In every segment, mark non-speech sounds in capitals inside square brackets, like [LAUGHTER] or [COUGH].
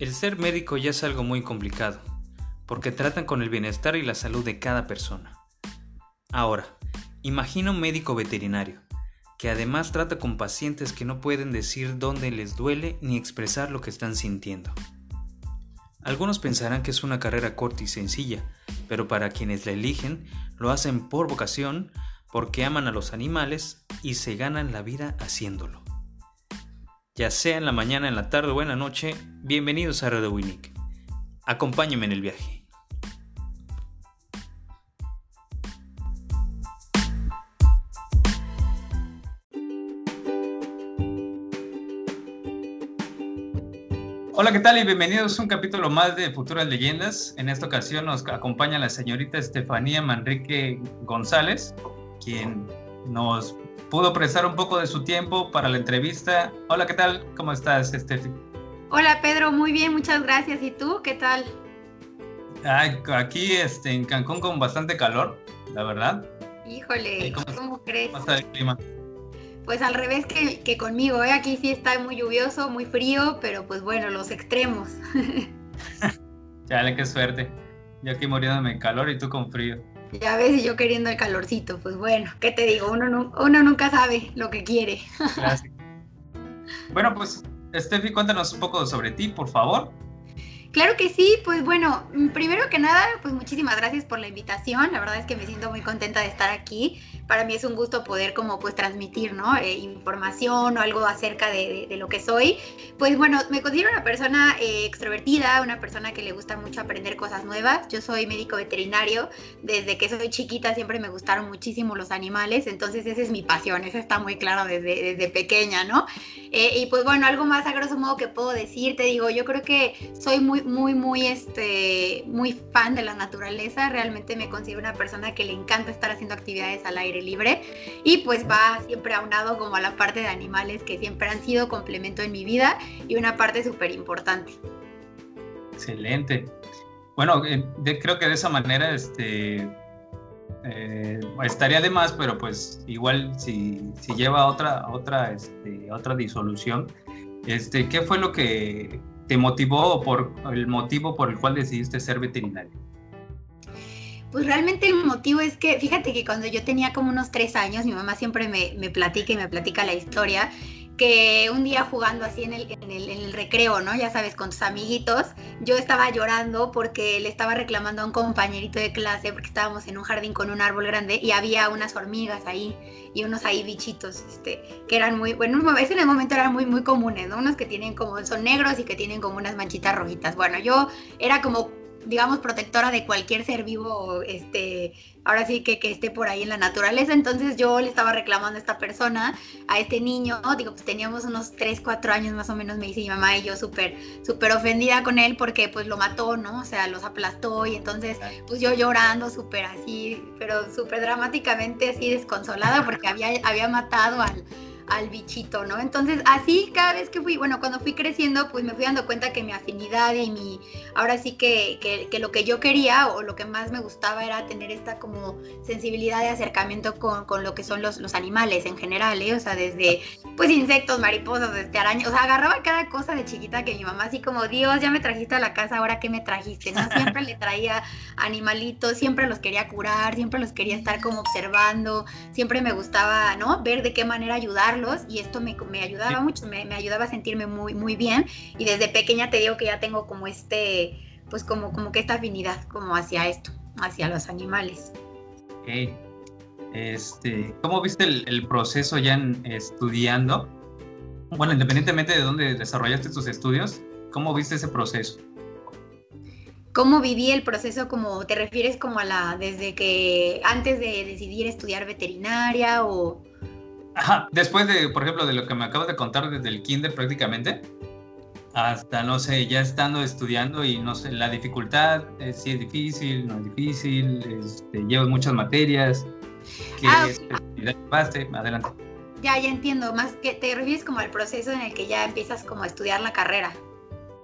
El ser médico ya es algo muy complicado, porque tratan con el bienestar y la salud de cada persona. Ahora, imagina un médico veterinario, que además trata con pacientes que no pueden decir dónde les duele ni expresar lo que están sintiendo. Algunos pensarán que es una carrera corta y sencilla, pero para quienes la eligen, lo hacen por vocación, porque aman a los animales y se ganan la vida haciéndolo ya sea en la mañana, en la tarde o en la noche, bienvenidos a Radio Winnick. Acompáñenme en el viaje. Hola, ¿qué tal? Y bienvenidos a un capítulo más de Futuras Leyendas. En esta ocasión nos acompaña la señorita Estefanía Manrique González, quien nos pudo prestar un poco de su tiempo para la entrevista. Hola, ¿qué tal? ¿Cómo estás, Estefi? Hola, Pedro, muy bien, muchas gracias. ¿Y tú, qué tal? aquí este, en Cancún con bastante calor, la verdad. Híjole, ¿cómo, crees? ¿Cómo está el clima? Pues al revés que, que conmigo, ¿eh? aquí sí está muy lluvioso, muy frío, pero pues bueno, los extremos. [LAUGHS] [LAUGHS] Chale, qué suerte. Yo aquí muriéndome en calor y tú con frío. Ya ves, y yo queriendo el calorcito, pues bueno, ¿qué te digo? Uno, uno nunca sabe lo que quiere. bueno, pues, Steffi, cuéntanos un poco sobre ti, por favor. Claro que sí, pues bueno, primero que nada, pues muchísimas gracias por la invitación. La verdad es que me siento muy contenta de estar aquí para mí es un gusto poder como pues transmitir, ¿no? Eh, información o algo acerca de, lo que soy. Pues bueno, me considero una persona eh, extrovertida, una persona que le gusta mucho aprender cosas nuevas. Yo soy médico veterinario, desde que soy chiquita siempre me gustaron muchísimo los animales, entonces esa es mi pasión, eso está muy claro desde, desde pequeña, ¿no? Eh, y pues bueno, algo más a grosso modo que puedo decir, te digo, yo creo que soy muy, muy, muy, este, muy fan de la naturaleza, realmente me considero una persona que le encanta estar haciendo actividades al aire libre y pues va siempre aunado como a la parte de animales que siempre han sido complemento en mi vida y una parte súper importante. Excelente. Bueno, eh, creo que de esa manera este, eh, estaría de más, pero pues igual si, si lleva otra, otra, este, otra disolución, este, ¿qué fue lo que te motivó o por el motivo por el cual decidiste ser veterinario? Pues realmente el motivo es que, fíjate que cuando yo tenía como unos tres años, mi mamá siempre me, me platica y me platica la historia, que un día jugando así en el, en, el, recreo, ¿no? Ya sabes, con tus amiguitos, yo estaba llorando porque le estaba reclamando a un compañerito de clase, porque estábamos en un jardín con un árbol grande y había unas hormigas ahí y unos ahí bichitos, este, que eran muy, bueno, en el momento eran muy, muy comunes, ¿no? Unos que tienen como, son negros y que tienen como unas manchitas rojitas. Bueno, yo era como digamos, protectora de cualquier ser vivo, este, ahora sí que, que esté por ahí en la naturaleza. Entonces yo le estaba reclamando a esta persona, a este niño, digo, pues teníamos unos 3, 4 años más o menos, me dice mi mamá, y yo súper, súper ofendida con él porque pues lo mató, ¿no? O sea, los aplastó y entonces pues yo llorando súper así, pero súper dramáticamente así desconsolada porque había, había matado al al bichito, ¿no? Entonces, así cada vez que fui, bueno, cuando fui creciendo, pues me fui dando cuenta que mi afinidad y mi, ahora sí que, que, lo que yo quería o lo que más me gustaba era tener esta como sensibilidad de acercamiento con, con lo que son los, los animales en general, ¿eh? O sea, desde, pues, insectos, mariposas, este, arañas, o sea, agarraba cada cosa de chiquita que mi mamá así como, Dios, ya me trajiste a la casa, ahora qué me trajiste, ¿no? Siempre le traía animalitos, siempre los quería curar, siempre los quería estar como observando, siempre me gustaba, ¿no? Ver de qué manera ayudarlos y esto me, me ayudaba mucho, me, me, ayudaba a sentirme muy, muy bien y desde pequeña te digo que ya tengo como este, pues como, como que esta afinidad como hacia esto, hacia los animales. Ok. Este, ¿Cómo viste el, el proceso ya en, estudiando? Bueno, independientemente de dónde desarrollaste tus estudios, ¿cómo viste ese proceso? ¿Cómo viví el proceso? Como te refieres como a la desde que antes de decidir estudiar veterinaria o después de, por ejemplo, de lo que me acabas de contar desde el kinder prácticamente, hasta, no sé, ya estando estudiando y no sé, la dificultad, eh, si es difícil, no es difícil, este, llevas muchas materias, ¿qué ah, Adelante. Ya, ya entiendo, más que te refieres como al proceso en el que ya empiezas como a estudiar la carrera.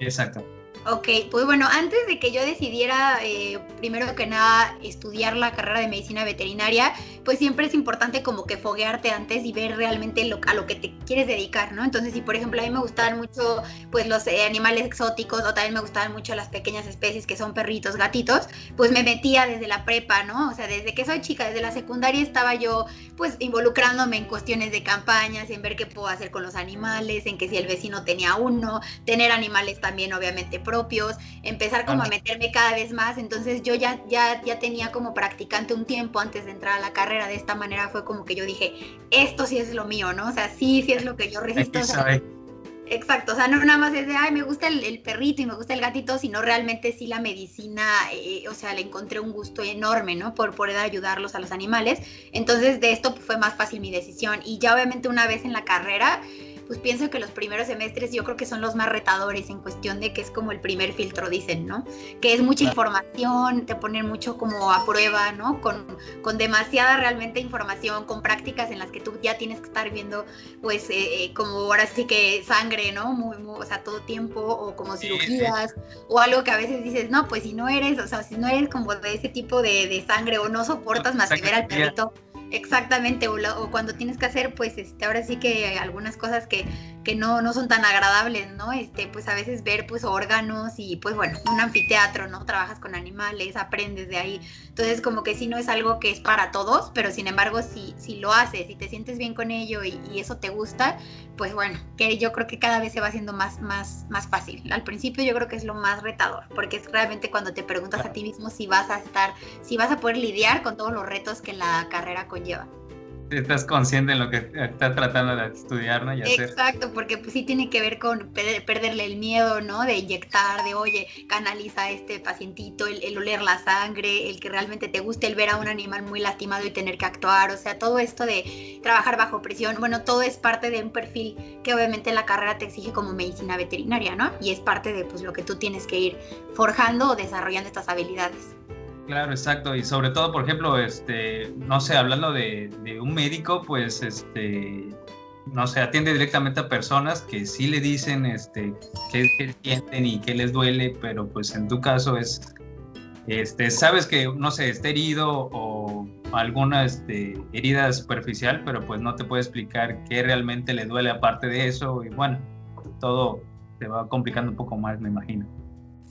Exacto. Ok, pues bueno, antes de que yo decidiera, eh, primero que nada, estudiar la carrera de medicina veterinaria, pues siempre es importante como que foguearte antes y ver realmente lo, a lo que te quieres dedicar, ¿no? Entonces, si por ejemplo a mí me gustaban mucho pues los eh, animales exóticos o también me gustaban mucho las pequeñas especies que son perritos, gatitos, pues me metía desde la prepa, ¿no? O sea, desde que soy chica, desde la secundaria estaba yo pues involucrándome en cuestiones de campañas, en ver qué puedo hacer con los animales, en que si el vecino tenía uno, tener animales también obviamente propios, empezar como a meterme cada vez más, entonces yo ya, ya, ya tenía como practicante un tiempo antes de entrar a la carrera de esta manera fue como que yo dije, esto sí es lo mío, ¿no? O sea, sí, sí es lo que yo resisto. exacto, o sea, no nada más es de, ay, me gusta el, perrito y me gusta el gatito, sino realmente sí la medicina, eh, o sea, le encontré un gusto enorme, ¿no? Por poder ayudarlos a los animales. Entonces, de esto fue más fácil mi decisión. Y ya obviamente una vez en la carrera, pues pienso que los primeros semestres yo creo que son los más retadores en cuestión de que es como el primer filtro, dicen, ¿no? Que es mucha información, te ponen mucho como a prueba, ¿no? Con, con demasiada realmente información, con prácticas en las que tú ya tienes que estar viendo, pues, eh, eh, como ahora sí que sangre, ¿no? Muy, o sea, todo tiempo, o como cirugías, o algo que a veces dices, no, pues si no eres, o sea, si no eres como de ese tipo de, de sangre o no soportas más que ver al perrito Exactamente, o, cuando tienes que hacer, pues, este, ahora sí que algunas cosas que, que no, no son tan agradables, ¿no? Este, pues a veces ver, pues, órganos y, pues, bueno, un anfiteatro, ¿no? Trabajas con animales, aprendes de ahí. Entonces, como que sí no es algo que es para todos, pero sin embargo, si, si lo haces y te sientes bien con ello y, y, eso te gusta, pues, bueno, que yo creo que cada vez se va haciendo más, más, más fácil. Al principio yo creo que es lo más retador, porque es realmente cuando te preguntas a ti mismo si vas a estar, si vas a poder lidiar con todos los retos que la carrera conlleva. Estás consciente en lo que estás tratando de estudiar, ¿no? Exacto, porque pues sí tiene que ver con perderle el miedo, ¿no? De inyectar, de oye, canaliza a este pacientito, el, oler la sangre, el que realmente te guste el ver a un animal muy lastimado y tener que actuar, o sea, todo esto de trabajar bajo presión, bueno, todo es parte de un perfil que obviamente la carrera te exige como medicina veterinaria, ¿no? Y es parte de pues lo que tú tienes que ir forjando o desarrollando estas habilidades. Claro, exacto. Y sobre todo, por ejemplo, este, no sé, hablando de, un médico, pues, este, no sé, atiende directamente a personas que sí le dicen, este, qué, sienten y qué les duele, pero pues en tu caso es, este, sabes que, no sé, está herido o alguna este, herida superficial, pero pues no te puede explicar qué realmente le duele aparte de eso y bueno, todo se va complicando un poco más, me imagino.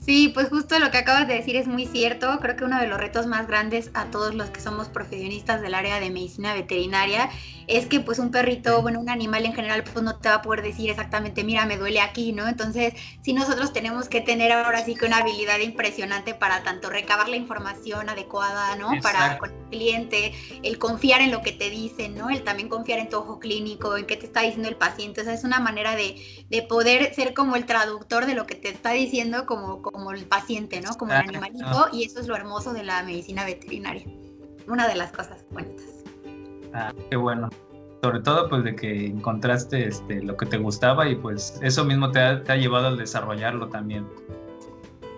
Sí, pues justo lo que acabas de decir es muy cierto. Creo que uno de los retos más grandes a todos los que somos profesionistas del área de medicina veterinaria es que pues un perrito, bueno, un animal en general pues no te va a poder decir exactamente, mira, me duele aquí, ¿no? Entonces, sí nosotros tenemos que tener ahora sí que una habilidad impresionante para tanto recabar la información adecuada, ¿no? Para con el cliente, el confiar en lo que te dicen, ¿no? El también confiar en tu ojo clínico, en qué te está diciendo el paciente. O sea, es una manera de, de poder ser como el traductor de lo que te está diciendo como, como el paciente, ¿no? Como el animalito. Y eso es lo hermoso de la medicina veterinaria. Una de las cosas bonitas. Ah, qué bueno. Sobre todo pues de que encontraste este, lo que te gustaba y pues eso mismo te ha, te ha llevado a desarrollarlo también.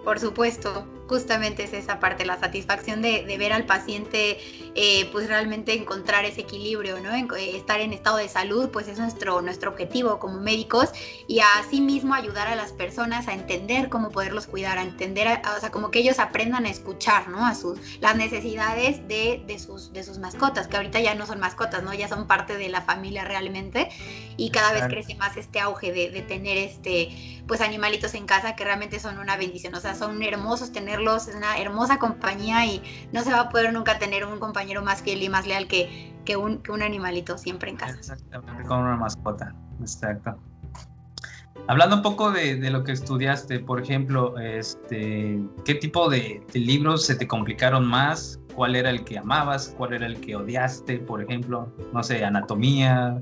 Por supuesto, justamente es esa parte, la satisfacción de, ver al paciente, eh, pues realmente encontrar ese equilibrio, ¿no? Eh, estar en estado de salud, pues es nuestro, nuestro objetivo como médicos y mismo ayudar a las personas a entender cómo poderlos cuidar, a entender, o sea, como que ellos aprendan a escuchar, ¿no? A sus, las necesidades de, de, sus, de sus mascotas, que ahorita ya no son mascotas, ¿no? Ya son parte de la familia realmente y cada vez crece más este auge de, de tener este, pues animalitos en casa que realmente son una bendición, o sea, son hermosos tenerlos, es una hermosa compañía y no se va a poder nunca tener un compañero más fiel y más leal que, que, un, que un animalito siempre en casa. Exactamente, como una mascota, exacto. Hablando un poco de, lo que estudiaste, por ejemplo, este, ¿qué tipo de, libros se te complicaron más? ¿Cuál era el que amabas? ¿Cuál era el que odiaste, por ejemplo? No sé, anatomía.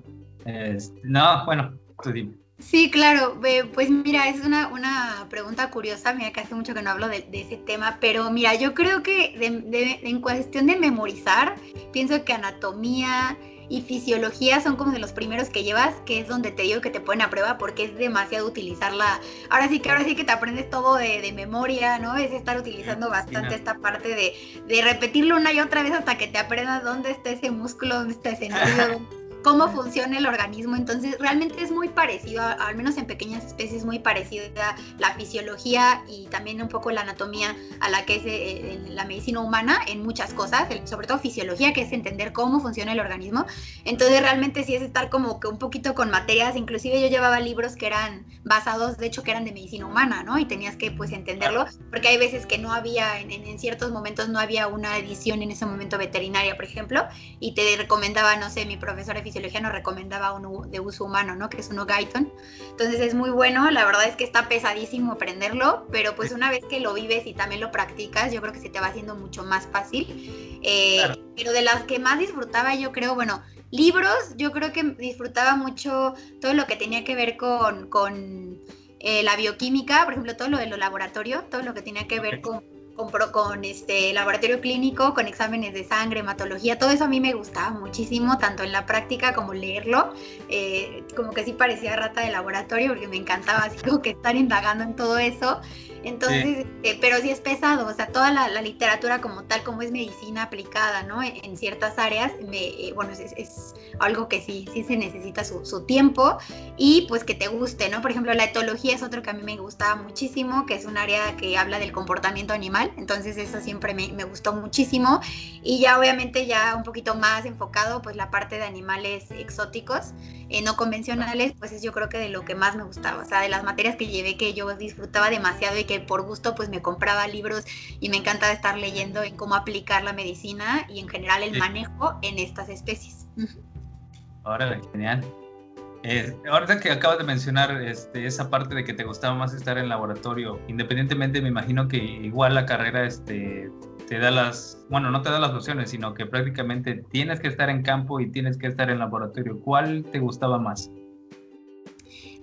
No, bueno, tú dime. Sí, claro. Pues mira, es una, una pregunta curiosa. Mira que hace mucho que no hablo de, ese tema, pero mira, yo creo que en cuestión de memorizar, pienso que anatomía y fisiología son como de los primeros que llevas, que es donde te digo que te ponen a prueba porque es demasiado utilizarla. Ahora sí que ahora sí que te aprendes todo de, memoria, ¿no? Es estar utilizando bastante esta parte de, de repetirlo una y otra vez hasta que te aprendas dónde está ese músculo, dónde está ese [LAUGHS] nervio cómo funciona el organismo. Entonces, realmente es muy parecido, al menos en pequeñas especies, muy parecido a la fisiología y también un poco la anatomía a la que es eh, la medicina humana en muchas cosas, sobre todo fisiología, que es entender cómo funciona el organismo. Entonces, realmente sí es estar como que un poquito con materias, inclusive yo llevaba libros que eran basados, de hecho, que eran de medicina humana, ¿no? Y tenías que, pues, entenderlo, porque hay veces que no había, en, en ciertos momentos no había una edición en ese momento veterinaria, por ejemplo, y te recomendaba, no sé, mi profesor de fisiología nos recomendaba uno de uso humano, ¿no? Que es uno Guyton. Entonces es muy bueno, la verdad es que está pesadísimo aprenderlo, pero pues una vez que lo vives y también lo practicas, yo creo que se te va haciendo mucho más fácil. Eh, pero de las que más disfrutaba, yo creo, bueno, libros, yo creo que disfrutaba mucho todo lo que tenía que ver con, con eh, la bioquímica, por ejemplo, todo lo de lo laboratorio, todo lo que tenía que ver con con, con este laboratorio clínico, con exámenes de sangre, hematología, todo eso a mí me gustaba muchísimo, tanto en la práctica como leerlo, eh, como que sí parecía rata de laboratorio porque me encantaba así como que estar indagando en todo eso. Entonces, eh, pero sí es pesado, o sea, toda la, literatura como tal, como es medicina aplicada, ¿no? En, ciertas áreas, me, eh, bueno, es, algo que sí, sí se necesita su, su, tiempo y pues que te guste, ¿no? Por ejemplo, la etología es otro que a mí me gustaba muchísimo, que es un área que habla del comportamiento animal, entonces eso siempre me, me gustó muchísimo y ya obviamente ya un poquito más enfocado, pues la parte de animales exóticos, eh, no convencionales, pues es yo creo que de lo que más me gustaba, o sea, de las materias que llevé que yo disfrutaba demasiado y que por gusto pues me compraba libros y me encanta estar leyendo en cómo aplicar la medicina y en general el manejo en estas especies. Ahora, genial. Eh, ahorita que acabas de mencionar este, esa parte de que te gustaba más estar en laboratorio, independientemente me imagino que igual la carrera este, te da las, bueno, no te da las opciones, sino que prácticamente tienes que estar en campo y tienes que estar en laboratorio. ¿Cuál te gustaba más?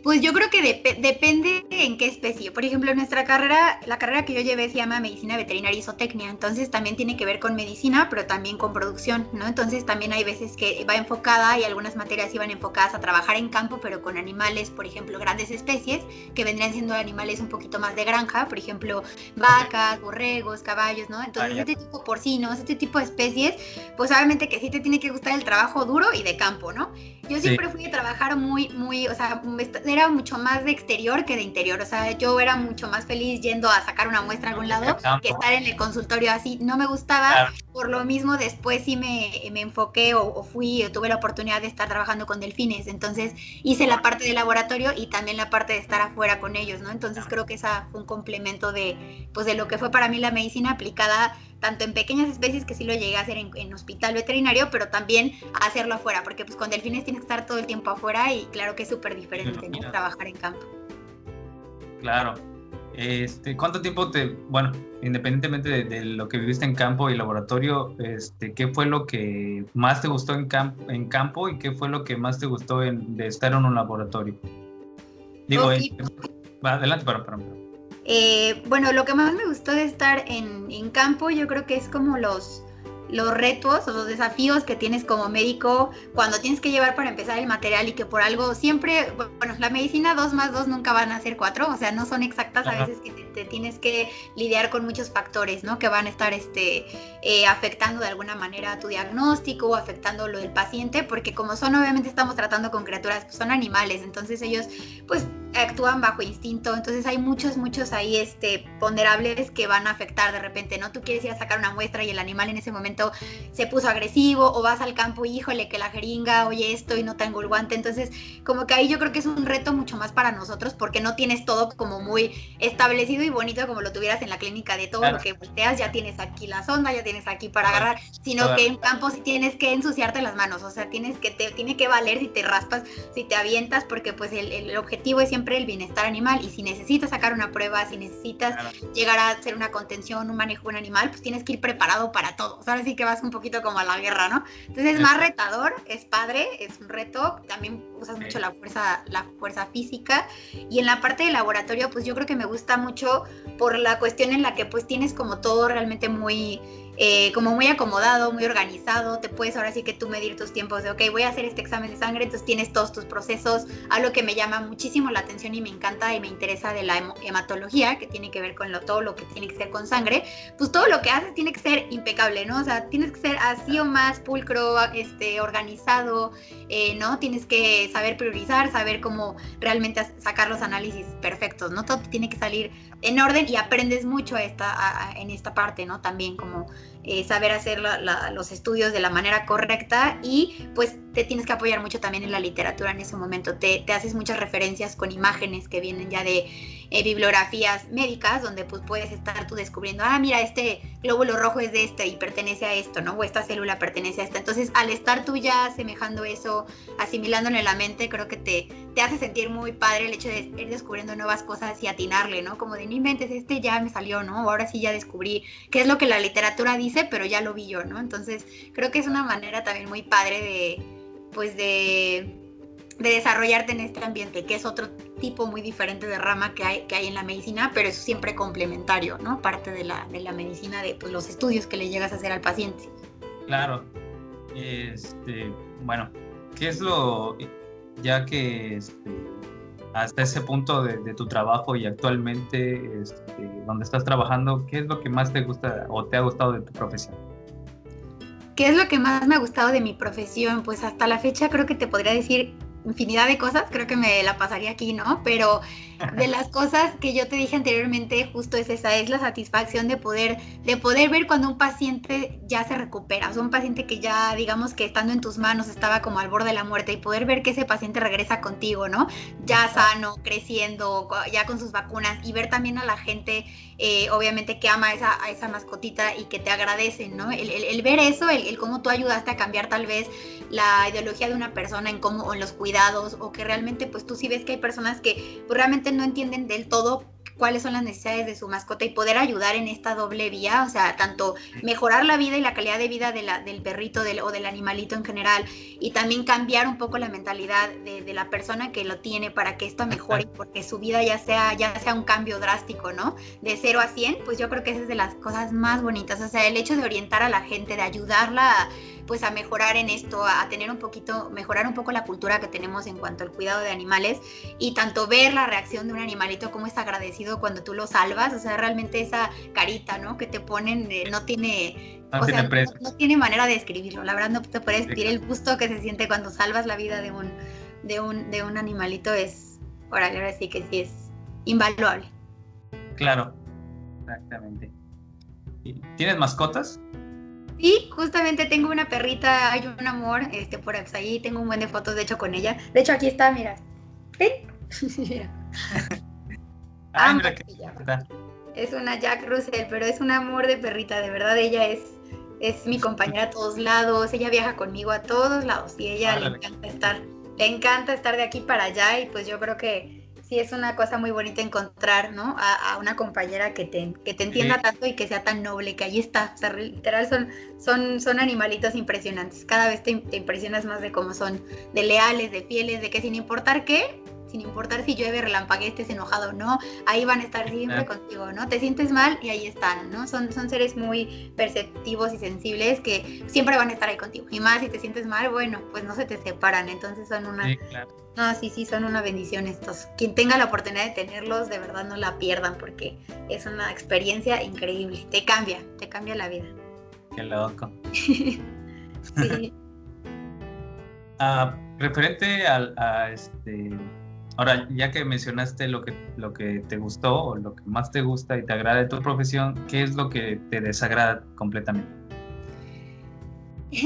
Pues yo creo que depende en qué especie. Por ejemplo, en nuestra carrera, la carrera que yo llevé se llama Medicina Veterinaria y Zootecnia, entonces también tiene que ver con medicina, pero también con producción, ¿no? Entonces también hay veces que va enfocada y algunas materias iban enfocadas a trabajar en campo, pero con animales, por ejemplo, grandes especies, que vendrían siendo animales un poquito más de granja, por ejemplo, vacas, borregos, caballos, ¿no? Entonces, este tipo porcinos, este tipo de especies, pues obviamente que sí te tiene que gustar el trabajo duro y de campo, ¿no? Yo siempre fui a trabajar muy, muy, o sea, era mucho más de exterior que de interior. O sea, yo era mucho más feliz yendo a sacar una muestra a algún lado que estar en el consultorio así. No me gustaba. Por lo mismo, después sí me, me enfoqué o, fui o tuve la oportunidad de estar trabajando con delfines. Entonces hice la parte de laboratorio y también la parte de estar afuera con ellos, ¿no? Entonces creo que esa fue un complemento de, pues, de lo que fue para mí la medicina aplicada tanto en pequeñas especies que sí lo llegué a hacer en, hospital veterinario, pero también hacerlo afuera, porque pues con delfines tienes que estar todo el tiempo afuera y claro que es súper diferente [LAUGHS] trabajar en campo. Claro. Este, ¿Cuánto tiempo te, bueno, independientemente de, lo que viviste en campo y laboratorio, este, qué fue lo que más te gustó en, en campo y qué fue lo que más te gustó de estar en un laboratorio? Digo, adelante, para, para, para. Eh, bueno, lo que más me gustó de estar en, en, campo, yo creo que es como los, los retos o los desafíos que tienes como médico cuando tienes que llevar para empezar el material y que por algo siempre, bueno, la medicina 2 más 2 nunca van a ser 4, o sea, no son exactas, a veces que te, tienes que lidiar con muchos factores, ¿no? Que van a estar este, eh, afectando de alguna manera tu diagnóstico o afectando lo del paciente, porque como son, obviamente estamos tratando con criaturas, pues son animales, entonces ellos pues actúan bajo instinto, entonces hay muchos, muchos ahí este, ponderables que van a afectar de repente, ¿no? Tú quieres ir a sacar una muestra y el animal en ese momento se puso agresivo o vas al campo, híjole, que la jeringa, oye esto y no tengo el guante. Entonces, como que ahí yo creo que es un reto mucho más para nosotros porque no tienes todo como muy establecido y bonito como lo tuvieras en la clínica de todo lo que volteas, ya tienes aquí la sonda, ya tienes aquí para agarrar, sino que en campo sí tienes que ensuciarte las manos, o sea, tienes que, te tiene que valer si te raspas, si te avientas, porque pues el, el objetivo es siempre el bienestar animal y si necesitas sacar una prueba, si necesitas llegar a hacer una contención, un manejo de un animal, pues tienes que ir preparado para todo. O sea, ahora sí que vas un poquito como a la guerra, ¿no? Entonces es más retador, es padre, es un reto, también usas mucho la fuerza, la fuerza física y en la parte de laboratorio pues yo creo que me gusta mucho por la cuestión en la que pues tienes como todo realmente muy eh, como muy acomodado, muy organizado, te puedes ahora sí que tú medir tus tiempos de, ok, voy a hacer este examen de sangre, entonces tienes todos tus procesos, algo que me llama muchísimo la atención y me encanta y me interesa de la hematología, que tiene que ver con lo, todo lo que tiene que ser con sangre, pues todo lo que haces tiene que ser impecable, ¿no? O sea, tienes que ser así o más pulcro, este, organizado, eh, ¿no? Tienes que saber priorizar, saber cómo realmente sacar los análisis perfectos, ¿no? Todo tiene que salir en orden y aprendes mucho esta, en esta parte, ¿no? También como eh, saber hacer los estudios de la manera correcta y pues te tienes que apoyar mucho también en la literatura en ese momento. Te, te haces muchas referencias con imágenes que vienen ya de eh, bibliografías médicas donde pues puedes estar tú descubriendo, ah, mira, este glóbulo rojo es de este y pertenece a esto, ¿no? O esta célula pertenece a esta. Entonces, al estar tú ya asemejando eso, asimilándolo en la mente, creo que te, te hace sentir muy padre el hecho de ir descubriendo nuevas cosas y atinarle, ¿no? Como de, no inventes, este ya me salió, ¿no? Ahora sí ya descubrí qué es lo que la literatura dice, pero ya lo vi yo, ¿no? Entonces, creo que es una manera también muy padre de, pues de de desarrollarte en este ambiente, que es otro tipo muy diferente de rama que hay, que hay en la medicina, pero es siempre complementario, ¿no? Parte de la, de la medicina, de pues, los estudios que le llegas a hacer al paciente. Claro. Este, bueno, ¿qué es lo, ya que este, hasta ese punto de, tu trabajo y actualmente este, donde estás trabajando, ¿qué es lo que más te gusta o te ha gustado de tu profesión? ¿Qué es lo que más me ha gustado de mi profesión? Pues hasta la fecha creo que te podría decir infinidad de cosas, creo que me la pasaría aquí, ¿no? Pero de las cosas que yo te dije anteriormente, justo es esa, es la satisfacción de poder, de poder ver cuando un paciente ya se recupera, o sea, un paciente que ya, digamos que estando en tus manos estaba como al borde de la muerte y poder ver que ese paciente regresa contigo, ¿no? Ya sano, creciendo, ya con sus vacunas y ver también a la gente, eh, obviamente, que ama a esa, a esa mascotita y que te agradecen, ¿no? El, ver eso, el, el, cómo tú ayudaste a cambiar tal vez la ideología de una persona en cómo, o en los cuidados, o que realmente, pues tú sí ves que hay personas que pues, realmente no entienden del todo cuáles son las necesidades de su mascota y poder ayudar en esta doble vía, o sea, tanto mejorar la vida y la calidad de vida de la, del perrito del, o del animalito en general y también cambiar un poco la mentalidad de, de, la persona que lo tiene para que esto mejore, porque su vida ya sea, ya sea un cambio drástico, ¿no? De 0 a 100, pues yo creo que esa es de las cosas más bonitas, o sea, el hecho de orientar a la gente, de ayudarla a pues a mejorar en esto, a tener un poquito, mejorar un poco la cultura que tenemos en cuanto al cuidado de animales y tanto ver la reacción de un animalito, como es agradecido cuando tú lo salvas, o sea, realmente esa carita, ¿no? Que te ponen, no tiene... No, o sea, no, tiene manera de describirlo, la verdad no te puedes decir el gusto que se siente cuando salvas la vida de un, de un, de un animalito es, órale, ahora sí que sí es invaluable. Claro, exactamente. ¿Tienes mascotas? Sí, justamente tengo una perrita, hay un amor, este, por ahí tengo un buen de fotos, de hecho, con ella. De hecho, aquí está, mira. ¿Sí? [LAUGHS] mira Es una Jack Russell, pero es un amor de perrita, de verdad, ella es, es mi compañera a todos lados, ella viaja conmigo a todos lados y ella le encanta estar, le encanta estar de aquí para allá y pues yo creo que sí es una cosa muy bonita encontrar, ¿no? A, una compañera que te, que te entienda tanto y que sea tan noble, que ahí está. O sea, literal son, son, son animalitos impresionantes. Cada vez te, te impresionas más de cómo son, de leales, de fieles, de que sin importar qué, sin importar si llueve, relampague, estés enojado o no, ahí van a estar siempre contigo, ¿no? Te sientes mal y ahí están, ¿no? Son, son seres muy perceptivos y sensibles que siempre van a estar ahí contigo. Y más si te sientes mal, bueno, pues no se te separan, entonces son una... Sí, claro. No, sí, sí, son una bendición estos. Quien tenga la oportunidad de tenerlos, de verdad no la pierdan porque es una experiencia increíble. Te cambia, te cambia la vida. Qué loco. [LAUGHS] sí. Ah, referente al, a este Ahora, ya que mencionaste lo que, lo que te gustó o lo que más te gusta y te agrada de tu profesión, ¿qué es lo que te desagrada completamente?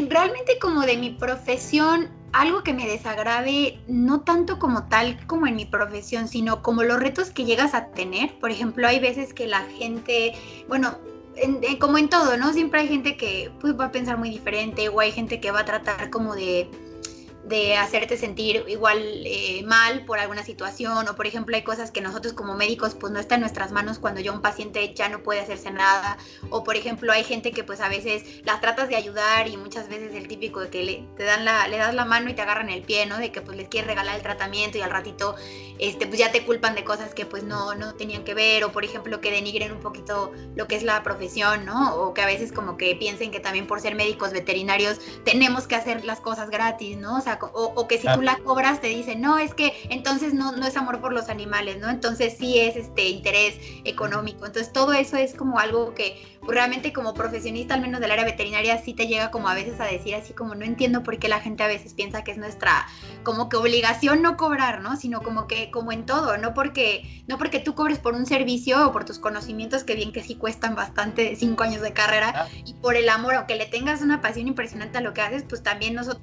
Realmente como de mi profesión, algo que me desagrade, no tanto como tal como en mi profesión, sino como los retos que llegas a tener. Por ejemplo, hay veces que la gente, bueno, como en todo, ¿no? Siempre hay gente que pues, va a pensar muy diferente o hay gente que va a tratar como de de hacerte sentir igual eh, mal por alguna situación o por ejemplo hay cosas que nosotros como médicos pues no está en nuestras manos cuando ya un paciente ya no puede hacerse nada o por ejemplo hay gente que pues a veces las tratas de ayudar y muchas veces el típico de que le, te dan la, le das la mano y te agarran el pie, ¿no? De que pues les quieres regalar el tratamiento y al ratito este pues ya te culpan de cosas que pues no, no tenían que ver o por ejemplo que denigren un poquito lo que es la profesión, ¿no? O que a veces como que piensen que también por ser médicos veterinarios tenemos que hacer las cosas gratis, ¿no? O sea, o, que si tú la cobras te dicen, no, es que entonces no, no es amor por los animales, ¿no? Entonces sí es este interés económico. Entonces todo eso es como algo que pues, realmente como profesionista, al menos del área veterinaria, sí te llega como a veces a decir así como no entiendo por qué la gente a veces piensa que es nuestra como que obligación no cobrar, ¿no? Sino como que como en todo, no porque no porque tú cobres por un servicio o por tus conocimientos que bien que sí cuestan bastante cinco años de carrera ah. y por el amor, aunque le tengas una pasión impresionante a lo que haces, pues también nosotros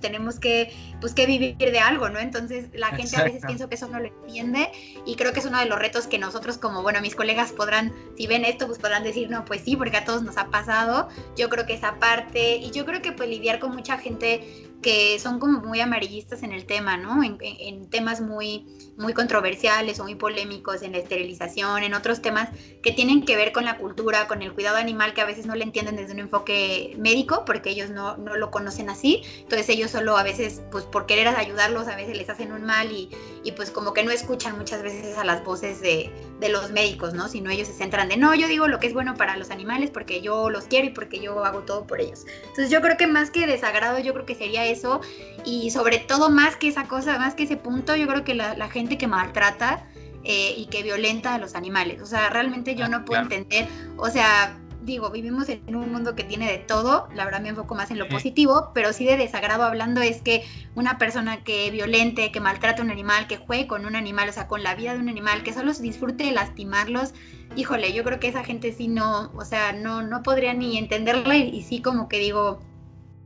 tenemos que, pues, que vivir de algo, ¿no? Entonces la gente a veces pienso que eso no lo entiende y creo que es uno de los retos que nosotros como, bueno, mis colegas podrán, si ven esto, pues podrán decir, no, pues sí, porque a todos nos ha pasado. Yo creo que esa parte y yo creo que pues lidiar con mucha gente que son como muy amarillistas en el tema, ¿no? En, temas muy, muy controversiales o muy polémicos, en la esterilización, en otros temas que tienen que ver con la cultura, con el cuidado animal, que a veces no le entienden desde un enfoque médico, porque ellos no, no lo conocen así. Entonces ellos solo a veces, pues por querer ayudarlos, a veces les hacen un mal y, y pues como que no escuchan muchas veces a las voces de, de los médicos, ¿no? Sino ellos se centran de, no, yo digo lo que es bueno para los animales porque yo los quiero y porque yo hago todo por ellos. Entonces yo creo que más que desagrado, yo creo que sería eso y sobre todo más que esa cosa, más que ese punto, yo creo que la, gente que maltrata eh, y que violenta a los animales, o sea, realmente yo ah, no puedo entender, o sea, digo, vivimos en un mundo que tiene de todo, la verdad me enfoco más en lo positivo, pero sí de desagrado hablando es que una persona que violente, que maltrata a un animal, que juegue con un animal, o sea, con la vida de un animal, que solo disfrute de lastimarlos, híjole, yo creo que esa gente sí no, o sea, no, no podría ni entenderla y sí como que digo,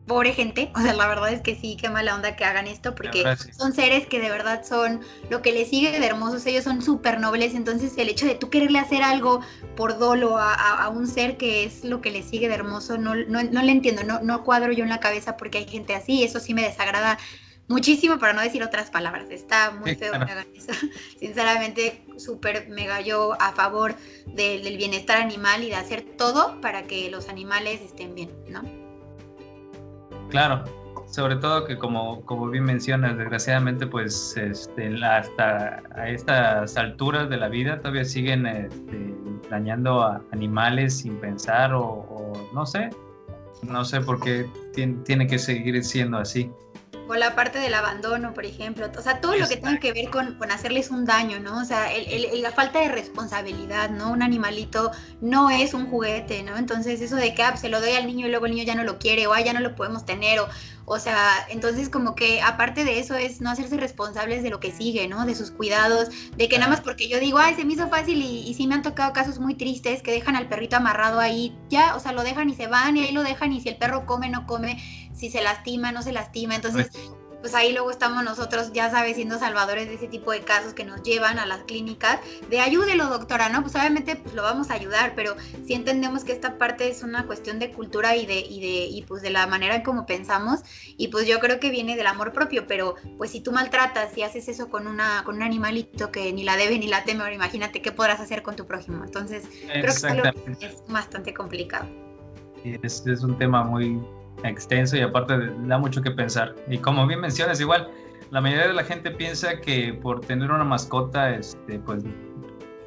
pobre gente, o sea, la verdad es que sí, qué mala onda que hagan esto, porque son seres que de verdad son lo que les sigue de hermosos, ellos son súper nobles, entonces el hecho de tú quererle hacer algo por dolo a, un ser que es lo que le sigue de hermoso, no, no, no le entiendo, no, no cuadro yo en la cabeza porque hay gente así, eso sí me desagrada muchísimo para no decir otras palabras. Está muy feo que hagan eso. [LAUGHS] Sinceramente, súper mega yo a favor del bienestar animal y de hacer todo para que los animales estén bien, ¿no? Claro, sobre todo que como, como bien mencionas, desgraciadamente pues este, hasta a estas alturas de la vida todavía siguen este, dañando a animales sin pensar o, no sé, no sé por qué tiene que seguir siendo así o la parte del abandono, por ejemplo, o sea, todo lo que tenga que ver con, hacerles un daño, ¿no? O sea, la falta de responsabilidad, ¿no? Un animalito no es un juguete, ¿no? Entonces eso de que ah, se lo doy al niño y luego el niño ya no lo quiere, o ah, ya no lo podemos tener, o, o sea, entonces como que aparte de eso es no hacerse responsables de lo que sigue, ¿no? De sus cuidados, de que nada más porque yo digo, ay, se me hizo fácil y, y sí me han tocado casos muy tristes que dejan al perrito amarrado ahí, ya, o sea, lo dejan y se van y ahí lo dejan y si el perro come, no come si se lastima, no se lastima. Entonces, pues ahí luego estamos nosotros, ya sabes, siendo salvadores de ese tipo de casos que nos llevan a las clínicas, de ayúdelo doctora, ¿no? Pues obviamente pues lo vamos a ayudar, pero sí entendemos que esta parte es una cuestión de cultura y de, y de, y pues de la manera en cómo pensamos, y pues yo creo que viene del amor propio, pero pues si tú maltratas y haces eso con una, con un animalito que ni la debe ni la teme, imagínate qué podrás hacer con tu prójimo. Entonces, creo que es bastante complicado. Es, es un tema muy, extenso y aparte da mucho que pensar. Y como bien mencionas, igual, la mayoría de la gente piensa que por tener una mascota, este, pues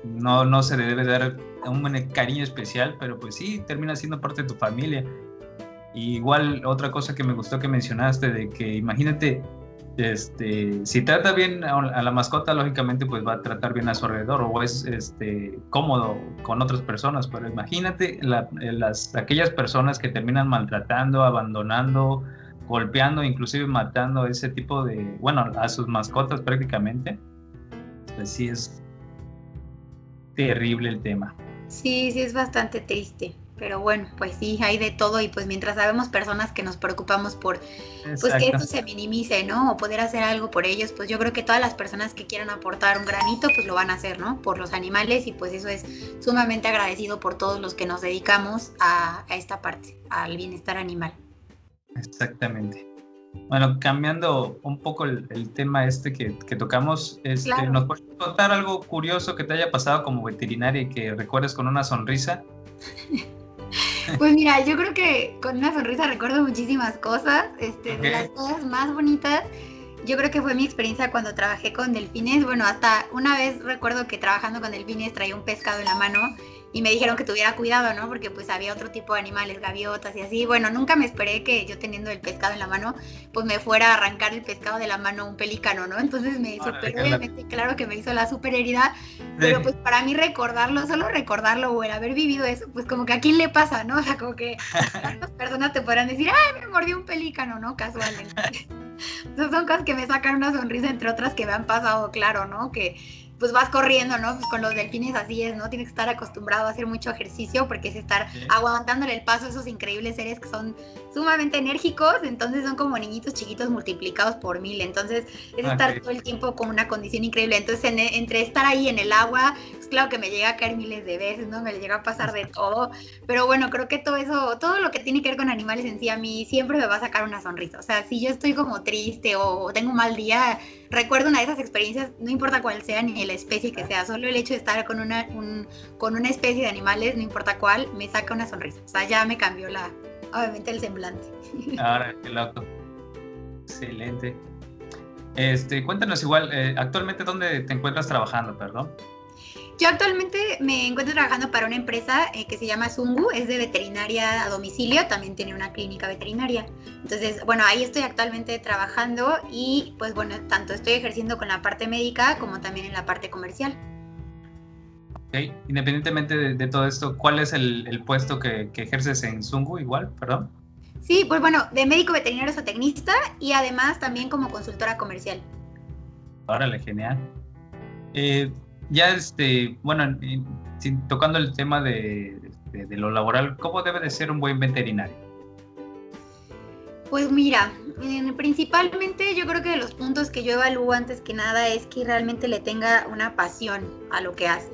no, no se le debe dar un cariño especial, pero pues sí, termina siendo parte de tu familia. igual otra cosa que me gustó que mencionaste, de que imagínate este, si trata bien a la mascota, lógicamente pues va a tratar bien a su alrededor o es este, cómodo con otras personas, pero imagínate las, aquellas personas que terminan maltratando, abandonando, golpeando, inclusive matando ese tipo de, bueno, a sus mascotas prácticamente, pues sí es terrible el tema. Sí, sí es bastante triste pero bueno, pues sí, hay de todo y pues mientras sabemos personas que nos preocupamos por pues que esto se minimice, ¿no? O poder hacer algo por ellos, pues yo creo que todas las personas que quieran aportar un granito, pues lo van a hacer, ¿no? Por los animales y pues eso es sumamente agradecido por todos los que nos dedicamos a, esta parte, al bienestar animal. Exactamente. Bueno, cambiando un poco el, tema este que, tocamos, este, ¿nos puedes contar algo curioso que te haya pasado como veterinaria y que recuerdes con una sonrisa? [LAUGHS] [LAUGHS] Pues mira, yo creo que con una sonrisa recuerdo muchísimas cosas. Este, De las cosas más bonitas, yo creo que fue mi experiencia cuando trabajé con delfines. Bueno, hasta una vez recuerdo que trabajando con delfines traía un pescado en la mano y me dijeron que tuviera cuidado, ¿no? Porque pues había otro tipo de animales, gaviotas y así. Bueno, nunca me esperé que yo teniendo el pescado en la mano, pues me fuera a arrancar el pescado de la mano un pelícano, ¿no? Entonces me hizo, pero obviamente, claro que me hizo la super herida, pero pues para mí recordarlo, solo recordarlo o el haber vivido eso, pues como que a quién le pasa, ¿no? [LAUGHS] O sea, como que [LAUGHS] tantas personas te podrán decir, ay, me mordió un pelícano, ¿no? Casualmente. Entonces [LAUGHS] son cosas que me sacan una sonrisa, entre otras que me han pasado, claro, ¿no? Que pues vas corriendo, ¿no? Pues con los delfines así es, ¿no? Tienes que estar acostumbrado a hacer mucho ejercicio porque es estar aguantándole el paso a esos increíbles seres que son sumamente enérgicos, entonces son como niñitos chiquitos multiplicados por mil, entonces es estar todo el tiempo con una condición increíble, entonces entre estar ahí en el agua, pues claro que me llega a caer miles de veces, ¿no? Me llega a pasar de [LAUGHS] todo, pero bueno, creo que todo eso, todo lo que tiene que ver con animales en sí a mí siempre me va a sacar una sonrisa, o sea, si yo estoy como triste o tengo un mal día, recuerdo una de esas experiencias, no importa cuál sea ni la especie que sea, solo el hecho de estar con una, con una especie de animales, no importa cuál, me saca una sonrisa. O sea, ya me cambió la, obviamente el semblante. [LAUGHS] Ahora, qué loco. Excelente. Este, cuéntanos igual, eh, actualmente dónde te encuentras trabajando, perdón. Yo actualmente me encuentro trabajando para una empresa eh, que se llama Zungu, es de veterinaria a domicilio, también tiene una clínica veterinaria. Entonces, bueno, ahí estoy actualmente trabajando y pues bueno, tanto estoy ejerciendo con la parte médica como también en la parte comercial. Okay. Independientemente de, todo esto, ¿cuál es el, puesto que, ejerces en Zungu igual? Perdón. Sí, pues bueno, de médico veterinario zootecnista y además también como consultora comercial. Órale, genial. Eh, ya, este, bueno, tocando el tema de, de, lo laboral, ¿cómo debe de ser un buen veterinario? Pues mira, principalmente yo creo que los puntos que yo evalúo antes que nada es que realmente le tenga una pasión a lo que hace.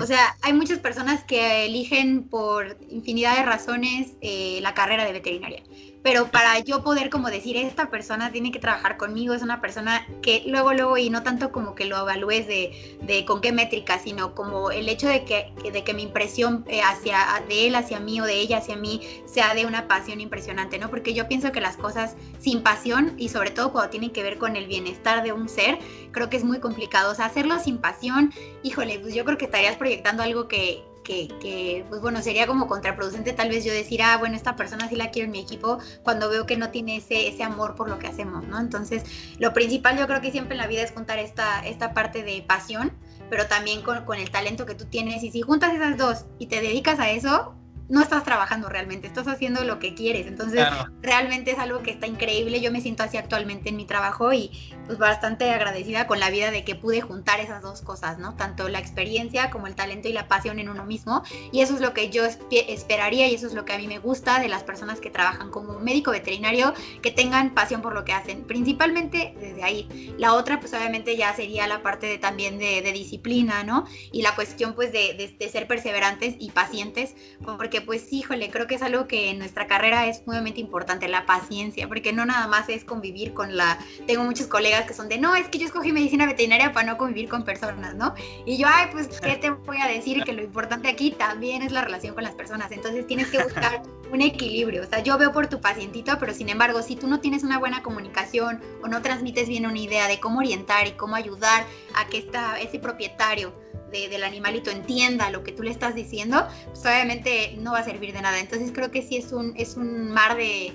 O sea, hay muchas personas que eligen por infinidad de razones eh, la carrera de veterinaria pero para yo poder como decir, esta persona tiene que trabajar conmigo, es una persona que luego, luego, y no tanto como que lo evalúes de, de con qué métrica, sino como el hecho de que, de que mi impresión eh, hacia, de él hacia mí o de ella hacia mí sea de una pasión impresionante, ¿no? Porque yo pienso que las cosas sin pasión y sobre todo cuando tienen que ver con el bienestar de un ser, creo que es muy complicado. O sea, hacerlo sin pasión, híjole, pues yo creo que estarías proyectando algo que, que, pues bueno, sería como contraproducente tal vez yo decir, ah, bueno, esta persona sí la quiero en mi equipo cuando veo que no tiene ese, ese amor por lo que hacemos, ¿no? Entonces, lo principal yo creo que siempre en la vida es juntar esta, esta parte de pasión, pero también con, con el talento que tú tienes. Y si juntas esas dos y te dedicas a eso, no estás trabajando realmente, estás haciendo lo que quieres. Entonces, realmente es algo que está increíble. Yo me siento así actualmente en mi trabajo y pues bastante agradecida con la vida de que pude juntar esas dos cosas, ¿no? Tanto la experiencia como el talento y la pasión en uno mismo. Y eso es lo que yo esperaría y eso es lo que a mí me gusta de las personas que trabajan como médico veterinario, que tengan pasión por lo que hacen. Principalmente desde ahí. La otra, pues obviamente ya sería la parte de, también de, disciplina, ¿no? Y la cuestión pues de, de ser perseverantes y pacientes, porque pues híjole, creo que es algo que en nuestra carrera es muy importante, la paciencia, porque no nada más es convivir con la... Tengo muchos colegas que son de, no, es que yo escogí medicina veterinaria para no convivir con personas, ¿no? Y yo, ay, pues, ¿qué te voy a decir? Que lo importante aquí también es la relación con las personas, entonces tienes que buscar [LAUGHS] un equilibrio, o sea, yo veo por tu pacientito, pero sin embargo, si tú no tienes una buena comunicación o no transmites bien una idea de cómo orientar y cómo ayudar a que esta, ese propietario del animalito entienda lo que tú le estás diciendo, pues obviamente no va a servir de nada. Entonces creo que sí es un, es un mar de,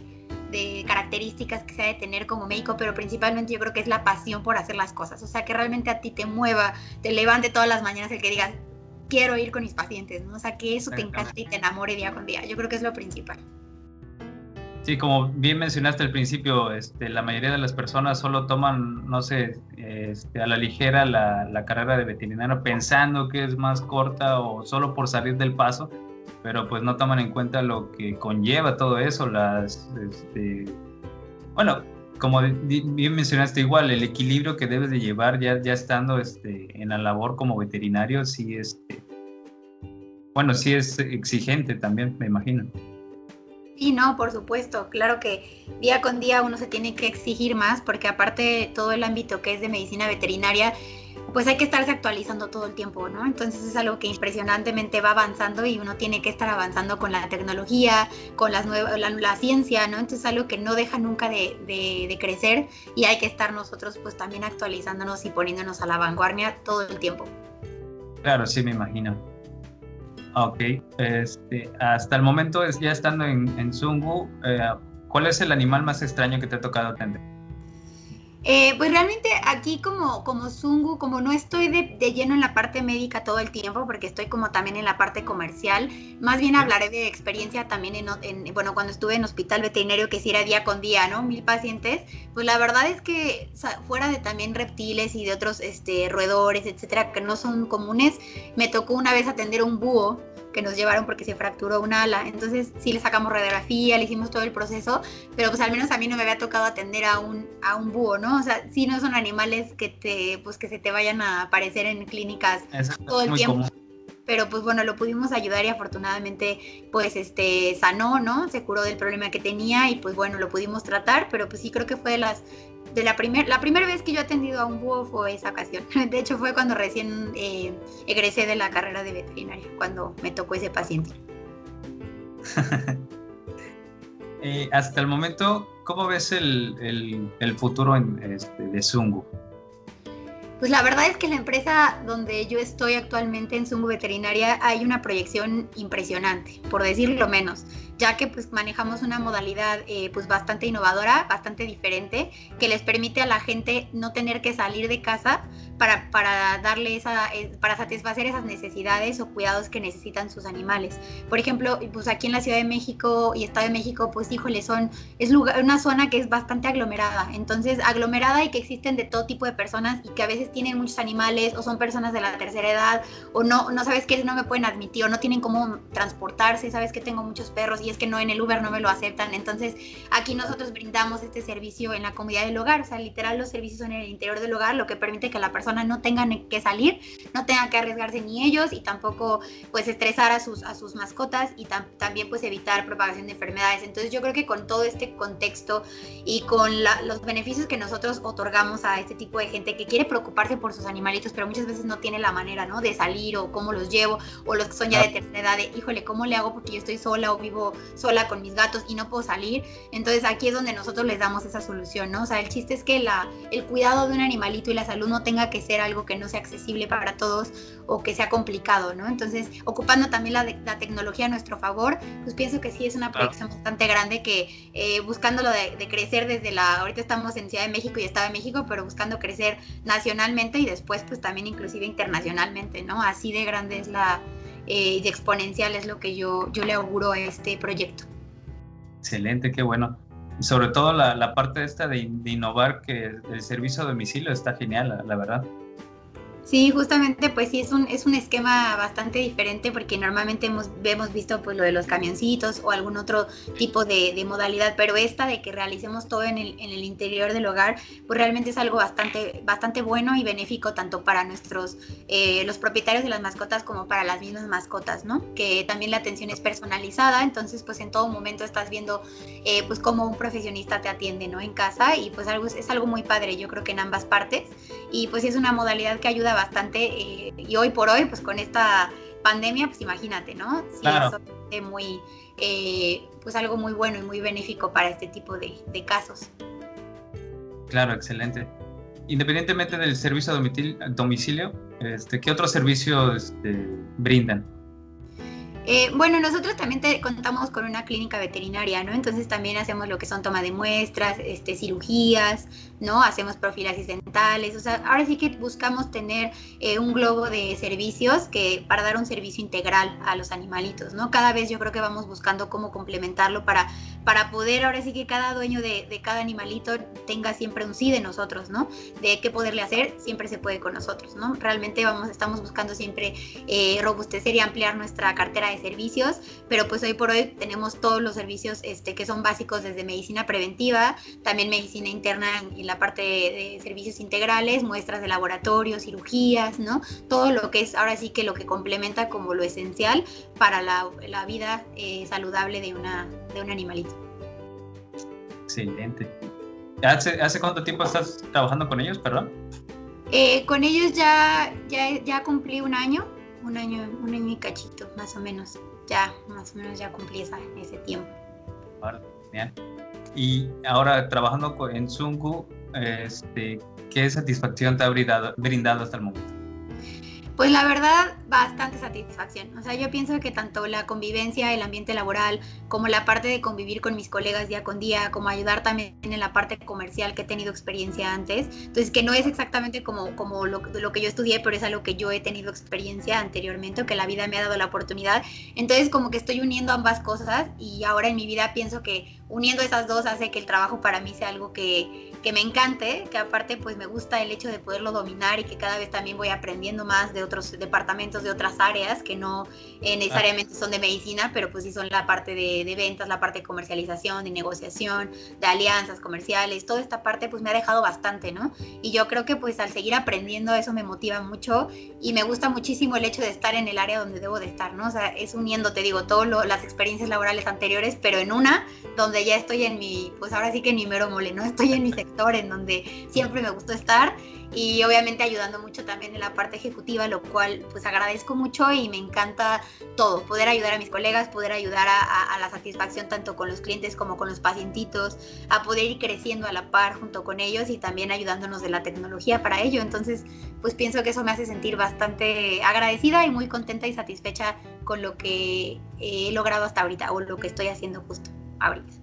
de características que se ha de tener como médico, pero principalmente yo creo que es la pasión por hacer las cosas. O sea, que realmente a ti te mueva, te levante todas las mañanas el que digas, quiero ir con mis pacientes, ¿no? O sea, que eso te encante y te enamore día con día. Yo creo que es lo principal. Sí, como bien mencionaste al principio, este, la mayoría de las personas solo toman, no sé, este, a la ligera la, carrera de veterinario pensando que es más corta o solo por salir del paso, pero pues no toman en cuenta lo que conlleva todo eso, las, este, bueno, como bien mencionaste igual, el equilibrio que debes de llevar ya, ya estando este, en la labor como veterinario, sí, este, bueno, sí es exigente también, me imagino. Sí, no, por supuesto. Claro que día con día uno se tiene que exigir más porque aparte de todo el ámbito que es de medicina veterinaria, pues hay que estarse actualizando todo el tiempo, ¿no? Entonces es algo que impresionantemente va avanzando y uno tiene que estar avanzando con la tecnología, con las nuevas, la, ciencia, ¿no? Entonces es algo que no deja nunca de, de, crecer y hay que estar nosotros pues también actualizándonos y poniéndonos a la vanguardia todo el tiempo. Claro, sí, me imagino. Ok, este, hasta el momento ya estando en, en Zungu, eh, ¿cuál es el animal más extraño que te ha tocado atender? Eh, pues realmente aquí como, como Zungu, como no estoy de, lleno en la parte médica todo el tiempo, porque estoy como también en la parte comercial, más bien hablaré de experiencia también en, bueno, cuando estuve en hospital veterinario, que sí era día con día, ¿no? Mil pacientes, pues la verdad es que fuera de también reptiles y de otros este, roedores, etcétera, que no son comunes, me tocó una vez atender un búho que nos llevaron porque se fracturó un ala. Entonces sí le sacamos radiografía, le hicimos todo el proceso, pero pues al menos a mí no me había tocado atender a un, a un búho, ¿no? O sea, sí no son animales que te, pues que se te vayan a aparecer en clínicas todo el tiempo. Pero pues bueno, lo pudimos ayudar y afortunadamente pues este sanó, ¿no? Se curó del problema que tenía y pues bueno, lo pudimos tratar, pero pues sí creo que fue de las de la primera la primera vez que yo he atendido a un búho fue esa ocasión. [LAUGHS] De hecho, fue cuando recién eh, egresé de la carrera de veterinaria, cuando me tocó ese paciente. [LAUGHS] Eh, hasta el momento, ¿cómo ves el, el, futuro este, de Zungu? Pues la verdad es que la empresa donde yo estoy actualmente en Zungu Veterinaria hay una proyección impresionante, por decirlo menos, ya que pues manejamos una modalidad eh, pues bastante innovadora, bastante diferente, que les permite a la gente no tener que salir de casa para, para darle esa, eh, para satisfacer esas necesidades o cuidados que necesitan sus animales. Por ejemplo, pues aquí en la Ciudad de México y Estado de México, pues híjole, son, es lugar, una zona que es bastante aglomerada, entonces aglomerada y que existen de todo tipo de personas y que a veces tienen muchos animales o son personas de la tercera edad o no, no sabes que no me pueden admitir o no tienen cómo transportarse, sabes que tengo muchos perros y es que no en el Uber no me lo aceptan. Entonces aquí nosotros brindamos este servicio en la comunidad del hogar, o sea, literal los servicios son en el interior del hogar, lo que permite que la persona no tenga que salir, no tenga que arriesgarse ni ellos y tampoco pues estresar a sus, a sus mascotas y también pues evitar propagación de enfermedades. Entonces yo creo que con todo este contexto y con los beneficios que nosotros otorgamos a este tipo de gente que quiere preocuparse por sus animalitos, pero muchas veces no tiene la manera, ¿no? De salir o cómo los llevo, o los que son ya de tercera edad, de, híjole, ¿cómo le hago porque yo estoy sola o vivo sola con mis gatos y no puedo salir? Entonces aquí es donde nosotros les damos esa solución, ¿no? O sea, el chiste es que la, el cuidado de un animalito y la salud no tenga que ser algo que no sea accesible para todos o que sea complicado, ¿no? Entonces, ocupando también la, la tecnología a nuestro favor, pues pienso que sí es una proyección bastante grande que eh, buscándolo de, de crecer desde la, ahorita estamos en Ciudad de México y Estado de México, pero buscando crecer nacionalmente y después pues también inclusive internacionalmente, ¿no? Así de grande es la, eh, de exponencial es lo que yo, yo le auguro a este proyecto. Excelente, qué bueno. Sobre todo la, la parte esta de, de, innovar, que el servicio a domicilio está genial, la verdad. Sí, justamente pues sí es un, es un esquema bastante diferente porque normalmente hemos, hemos visto pues lo de los camioncitos o algún otro tipo de, modalidad, pero esta de que realicemos todo en el, en el, interior del hogar pues realmente es algo bastante, bastante bueno y benéfico tanto para nuestros, eh, los propietarios de las mascotas como para las mismas mascotas, ¿no? Que también la atención es personalizada, entonces pues en todo momento estás viendo eh, pues cómo un profesionista te atiende, ¿no? En casa y pues algo, es algo muy padre, yo creo que en ambas partes y pues es una modalidad que ayuda bastante eh, y hoy por hoy, pues con esta pandemia, pues imagínate, ¿no? Sí, claro. es muy, eh, pues algo muy bueno y muy benéfico para este tipo de, casos. Claro, excelente. Independientemente del servicio a domicilio, este, ¿qué otros servicios este, brindan? Eh, bueno, nosotros también contamos con una clínica veterinaria, ¿no? Entonces también hacemos lo que son toma de muestras, este, cirugías, ¿no? Hacemos profilaxis dentales, o sea, ahora sí que buscamos tener eh, un globo de servicios que para dar un servicio integral a los animalitos, ¿no? Cada vez yo creo que vamos buscando cómo complementarlo para para poder ahora sí que cada dueño de, de, cada animalito tenga siempre un sí de nosotros, ¿no? De qué poderle hacer, siempre se puede con nosotros, ¿no? Realmente vamos, estamos buscando siempre eh, robustecer y ampliar nuestra cartera de servicios, pero pues hoy por hoy tenemos todos los servicios este, que son básicos desde medicina preventiva, también medicina interna en, la parte de, servicios integrales, muestras de laboratorio, cirugías, ¿no? Todo lo que es ahora sí que lo que complementa como lo esencial para la, la vida eh, saludable de, una, de un animalito. Excelente. ¿Hace, ¿Hace cuánto tiempo estás trabajando con ellos, perdón? Eh, con ellos ya, ya, ya cumplí un año, un año, un año y cachito, más o menos. Ya, más o menos ya cumplí ese tiempo. Vale, bien. Y ahora trabajando en Zungu, este, ¿qué satisfacción te ha brindado, brindado hasta el momento? Pues la verdad, bastante satisfacción. O sea, yo pienso que tanto la convivencia, el ambiente laboral, como la parte de convivir con mis colegas día con día, como ayudar también en la parte comercial que he tenido experiencia antes. Entonces, que no es exactamente como, como lo, lo que yo estudié, pero es algo que yo he tenido experiencia anteriormente, o que la vida me ha dado la oportunidad. Entonces, como que estoy uniendo ambas cosas y ahora en mi vida pienso que uniendo esas dos hace que el trabajo para mí sea algo que, que me encante, que aparte pues me gusta el hecho de poderlo dominar y que cada vez también voy aprendiendo más de otros departamentos, de otras áreas que no eh, necesariamente son de medicina, pero pues sí son la parte de, de, ventas, la parte de comercialización, de negociación, de alianzas comerciales, toda esta parte pues me ha dejado bastante, ¿no? Y yo creo que pues al seguir aprendiendo eso me motiva mucho y me gusta muchísimo el hecho de estar en el área donde debo de estar, ¿no? O sea, es uniendo, te digo, todas las experiencias laborales anteriores, pero en una donde ya estoy en mi, pues ahora sí que en mi mero mole, ¿no? [LAUGHS] Estoy en mi sector en donde siempre me gustó estar y obviamente ayudando mucho también en la parte ejecutiva, lo cual pues agradezco mucho y me encanta todo, poder ayudar a mis colegas, poder ayudar a, la satisfacción tanto con los clientes como con los pacientitos, a poder ir creciendo a la par junto con ellos y también ayudándonos de la tecnología para ello. Entonces pues pienso que eso me hace sentir bastante agradecida y muy contenta y satisfecha con lo que he logrado hasta ahorita o lo que estoy haciendo justo ahorita.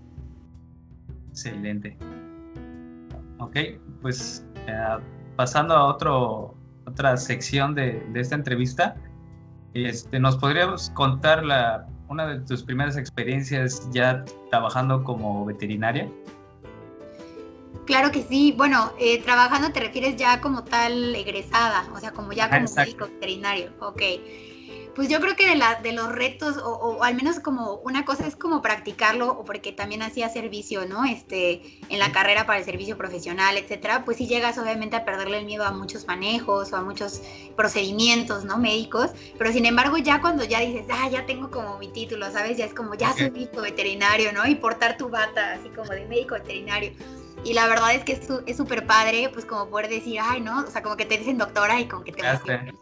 Excelente. Ok, pues uh, pasando a otro, otra sección de, de, esta entrevista, este, ¿nos podríamos contar la, una de tus primeras experiencias ya trabajando como veterinaria? Claro que sí. Bueno, eh, trabajando te refieres ya como tal egresada, o sea, como ya como médico veterinario. Ok pues yo creo que de, la, de los retos, o, al menos como una cosa es como practicarlo, o porque también hacía servicio, ¿no? Este, en la carrera para el servicio profesional, etcétera, pues sí llegas obviamente a perderle el miedo a muchos manejos o a muchos procedimientos, ¿no? Médicos, pero sin embargo ya cuando ya dices, ah, ya tengo como mi título, ¿sabes? Ya es como, ya soy médico veterinario, ¿no? Y portar tu bata así como de médico veterinario y la verdad es que es súper padre, pues como poder decir, ay, ¿no? O sea, como que te dicen doctora y como que te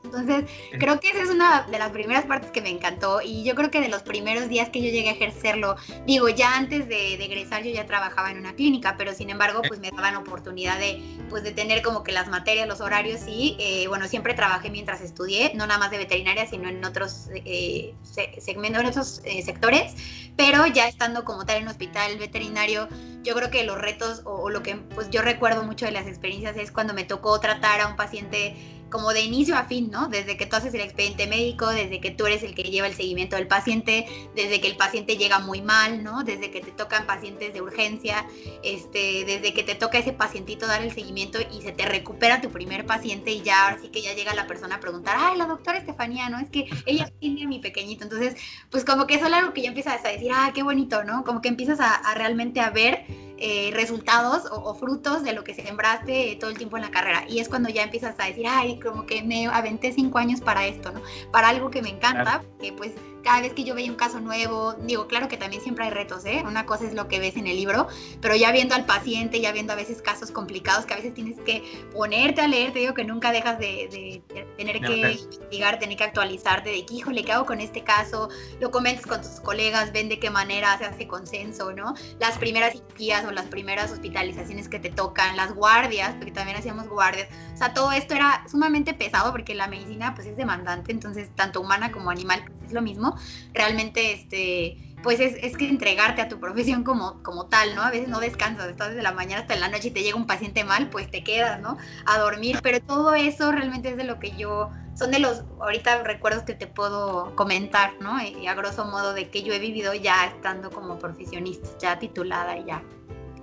Entonces, creo que esa es una de las primeras partes que me encantó y yo creo que de los primeros días que yo llegué a ejercerlo, digo, ya antes de, egresar yo ya trabajaba en una clínica, pero sin embargo, pues me daban oportunidad de, pues de tener como que las materias, los horarios y, eh, bueno, siempre trabajé mientras estudié, no nada más de veterinaria, sino en otros eh, segmentos, en otros eh, sectores, pero ya estando como tal en un hospital veterinario, yo creo que los retos o, lo que pues yo recuerdo mucho de las experiencias es cuando me tocó tratar a un paciente como de inicio a fin, ¿no? Desde que tú haces el expediente médico, desde que tú eres el que lleva el seguimiento del paciente, desde que el paciente llega muy mal, ¿no? Desde que te tocan pacientes de urgencia, este, desde que te toca ese pacientito dar el seguimiento y se te recupera tu primer paciente y ya ahora sí que ya llega la persona a preguntar, ay, la doctora Estefanía, ¿no? Es que ella [LAUGHS] tiene a mi pequeñito. Entonces, pues como que eso es algo que ya empiezas a decir, ah, qué bonito, ¿no? Como que empiezas a, a realmente a ver eh, resultados o, frutos de lo que sembraste todo el tiempo en la carrera. Y es cuando ya empiezas a decir, ay, como que me aventé cinco años para esto, ¿no? Para algo que me encanta, que pues cada vez que yo veía un caso nuevo, digo, claro que también siempre hay retos, ¿eh? Una cosa es lo que ves en el libro, pero ya viendo al paciente, ya viendo a veces casos complicados que a veces tienes que ponerte a leer, te digo que nunca dejas de, tener que investigar, tener que actualizarte de que, híjole, ¿qué hago con este caso? Lo comentas con tus colegas, ven de qué manera se hace consenso, ¿no? Las primeras cirugías o las primeras hospitalizaciones que te tocan, las guardias, porque también hacíamos guardias, o sea, todo esto era sumamente pesado porque la medicina pues es demandante, entonces tanto humana como animal pues, es lo mismo realmente este pues es, es, que entregarte a tu profesión como, como tal, ¿no? A veces no descansas, estás desde la mañana hasta la noche y te llega un paciente mal, pues te quedas, ¿no? A dormir, pero todo eso realmente es de lo que yo son de los ahorita recuerdos que te puedo comentar, ¿no? Y a grosso modo de que yo he vivido ya estando como profesionista, ya titulada y ya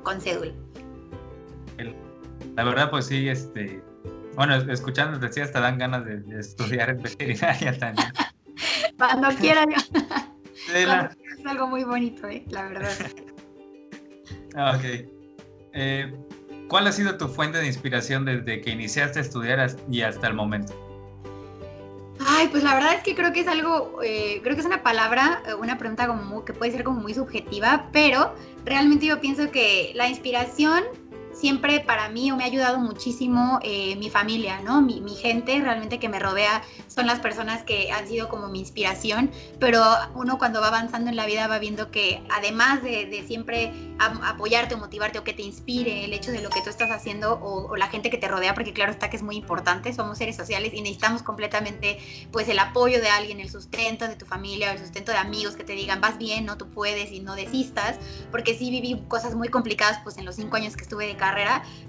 con cédula. La verdad, pues sí, este, bueno, escuchando decía, hasta dan ganas de, estudiar en veterinaria también. [LAUGHS] Cuando quiera Es algo muy bonito, ¿eh? la verdad. [LAUGHS] Ah, ok. Eh, ¿Cuál ha sido tu fuente de inspiración desde que iniciaste a estudiar y hasta el momento? Ay, pues la verdad es que creo que es algo, eh, creo que es una palabra, eh, una pregunta como que puede ser como muy subjetiva, pero realmente yo pienso que la inspiración siempre para mí me ha ayudado muchísimo eh, mi familia, ¿no? Mi, gente realmente que me rodea son las personas que han sido como mi inspiración, pero uno cuando va avanzando en la vida va viendo que además de, siempre apoyarte o motivarte o que te inspire el hecho de lo que tú estás haciendo o, la gente que te rodea, porque claro está que es muy importante, somos seres sociales y necesitamos completamente pues el apoyo de alguien, el sustento de tu familia, el sustento de amigos que te digan vas bien, no tú puedes y no desistas, porque sí viví cosas muy complicadas pues en los cinco años que estuve de carrera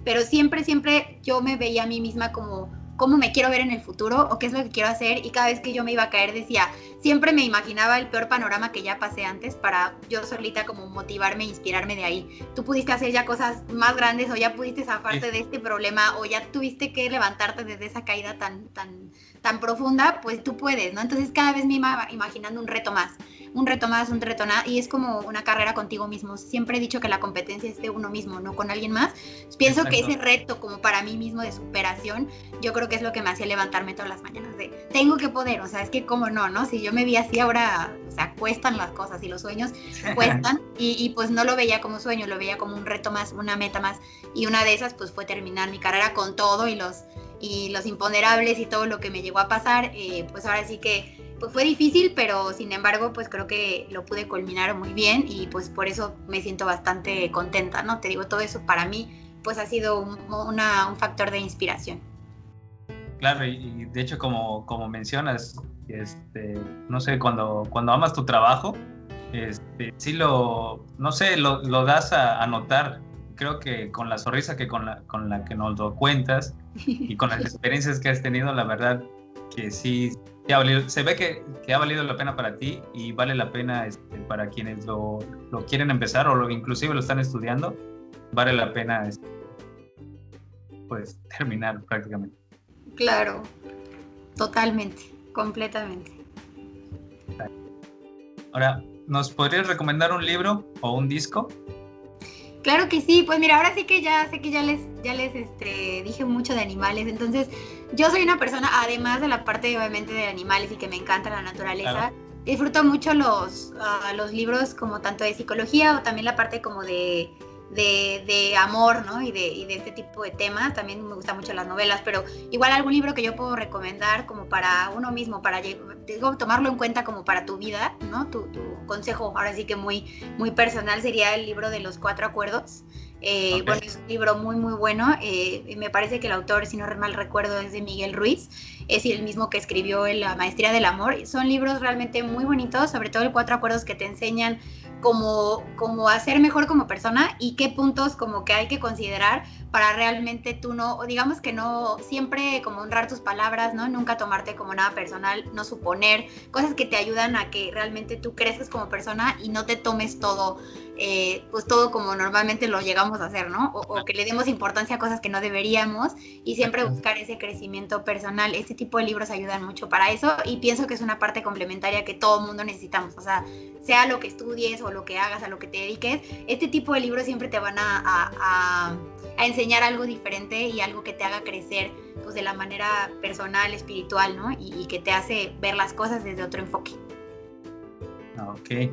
pero siempre, siempre yo me veía a mí misma como cómo me quiero ver en el futuro o qué es lo que quiero hacer y cada vez que yo me iba a caer decía, siempre me imaginaba el peor panorama que ya pasé antes para yo solita como motivarme e inspirarme de ahí. Tú pudiste hacer ya cosas más grandes o ya pudiste zafarte de este problema o ya tuviste que levantarte desde esa caída tan, tan, tan profunda, pues tú puedes, ¿no? Entonces cada vez me iba imaginando un reto más un reto más, un reto nada, y es como una carrera contigo mismo. Siempre he dicho que la competencia es de uno mismo, no con alguien más. Pienso que ese reto como para mí mismo de superación, yo creo que es lo que me hacía levantarme todas las mañanas de, tengo que poder, o sea, es que como no, ¿no? Si yo me vi así ahora, o sea, cuestan las cosas y los sueños [LAUGHS] cuestan, y, y pues no lo veía como sueño, lo veía como un reto más, una meta más, y una de esas pues fue terminar mi carrera con todo y los y los imponderables y todo lo que me llegó a pasar, eh, pues ahora sí que pues fue difícil, pero sin embargo, pues creo que lo pude culminar muy bien y pues por eso me siento bastante contenta, ¿no? Te digo, todo eso para mí pues ha sido un, un factor de inspiración. Claro, y, de hecho como, como mencionas, este, no sé, cuando, cuando amas tu trabajo, este, sí lo, no sé, lo, lo das a, a, notar. Creo que con la sonrisa que con la, con la que nos lo cuentas y con las [LAUGHS] experiencias que has tenido, la verdad que sí se ve que, ha valido la pena para ti y vale la pena este, para quienes lo, quieren empezar o lo, inclusive lo están estudiando, vale la pena este, pues terminar prácticamente. Claro, totalmente, completamente. Ahora, ¿nos podrías recomendar un libro o un disco? Claro que sí, pues mira, ahora sí que ya sé que ya les, ya les este, dije mucho de animales, entonces yo soy una persona, además de la parte obviamente de animales y que me encanta la naturaleza, disfruto mucho los, ah, los libros como tanto de psicología o también la parte como de, de, amor, ¿no? Y de, y de, este tipo de temas. También me gustan mucho las novelas, pero igual algún libro que yo puedo recomendar como para uno mismo, para digo, tomarlo en cuenta como para tu vida, ¿no? Tu, tu, consejo, ahora sí que muy, muy personal, sería el libro de los cuatro acuerdos. Eh, bueno, es un libro muy, muy bueno. Eh, me parece que el autor, si no mal recuerdo, es de Miguel Ruiz. Es el mismo que escribió La Maestría del Amor. Son libros realmente muy bonitos, sobre todo el Cuatro Acuerdos que te enseñan como, como hacer mejor como persona y qué puntos como que hay que considerar para realmente tú no, digamos que no, siempre como honrar tus palabras, ¿no? Nunca tomarte como nada personal, no suponer, cosas que te ayudan a que realmente tú crezcas como persona y no te tomes todo, eh, pues todo como normalmente lo llegamos a hacer, ¿no? O, o, que le demos importancia a cosas que no deberíamos y siempre buscar ese crecimiento personal. Este tipo de libros ayudan mucho para eso y pienso que es una parte complementaria que todo mundo necesitamos, o sea, sea lo que estudies o lo que hagas, a lo que te dediques, este tipo de libros siempre te van a, enseñar algo diferente y algo que te haga crecer pues de la manera personal, espiritual, ¿no? Y, que te hace ver las cosas desde otro enfoque. Ok,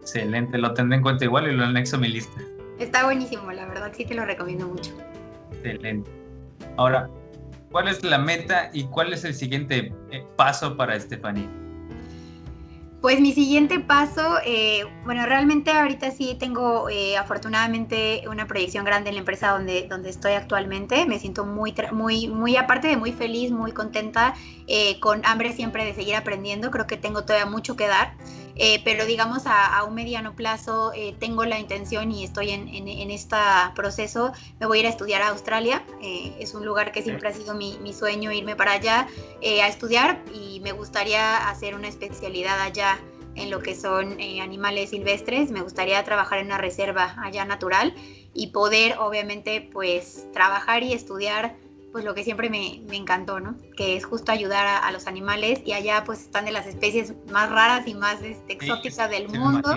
excelente, lo tendré en cuenta igual y lo anexo a mi lista. Está buenísimo, la verdad, sí te lo recomiendo mucho. Excelente. Ahora, ¿cuál es la meta y cuál es el siguiente eh, paso para Estefanía? Pues mi siguiente paso, eh, bueno, realmente ahorita sí tengo eh, afortunadamente una proyección grande en la empresa donde, donde estoy actualmente. Me siento muy, muy, muy, aparte de muy feliz, muy contenta, eh, con hambre siempre de seguir aprendiendo. Creo que tengo todavía mucho que dar. pero digamos a, un mediano plazo tengo la intención y estoy en, en, este proceso. Me voy a ir a estudiar a Australia. es un lugar que siempre ha sido mi, mi sueño irme para allá a estudiar y me gustaría hacer una especialidad allá en lo que son eh, animales silvestres. Me gustaría trabajar en una reserva allá natural y poder, obviamente, pues trabajar y estudiar pues lo que siempre me, me encantó, ¿no? Que es justo ayudar a, los animales y allá pues están de las especies más raras y más este, exóticas del mundo.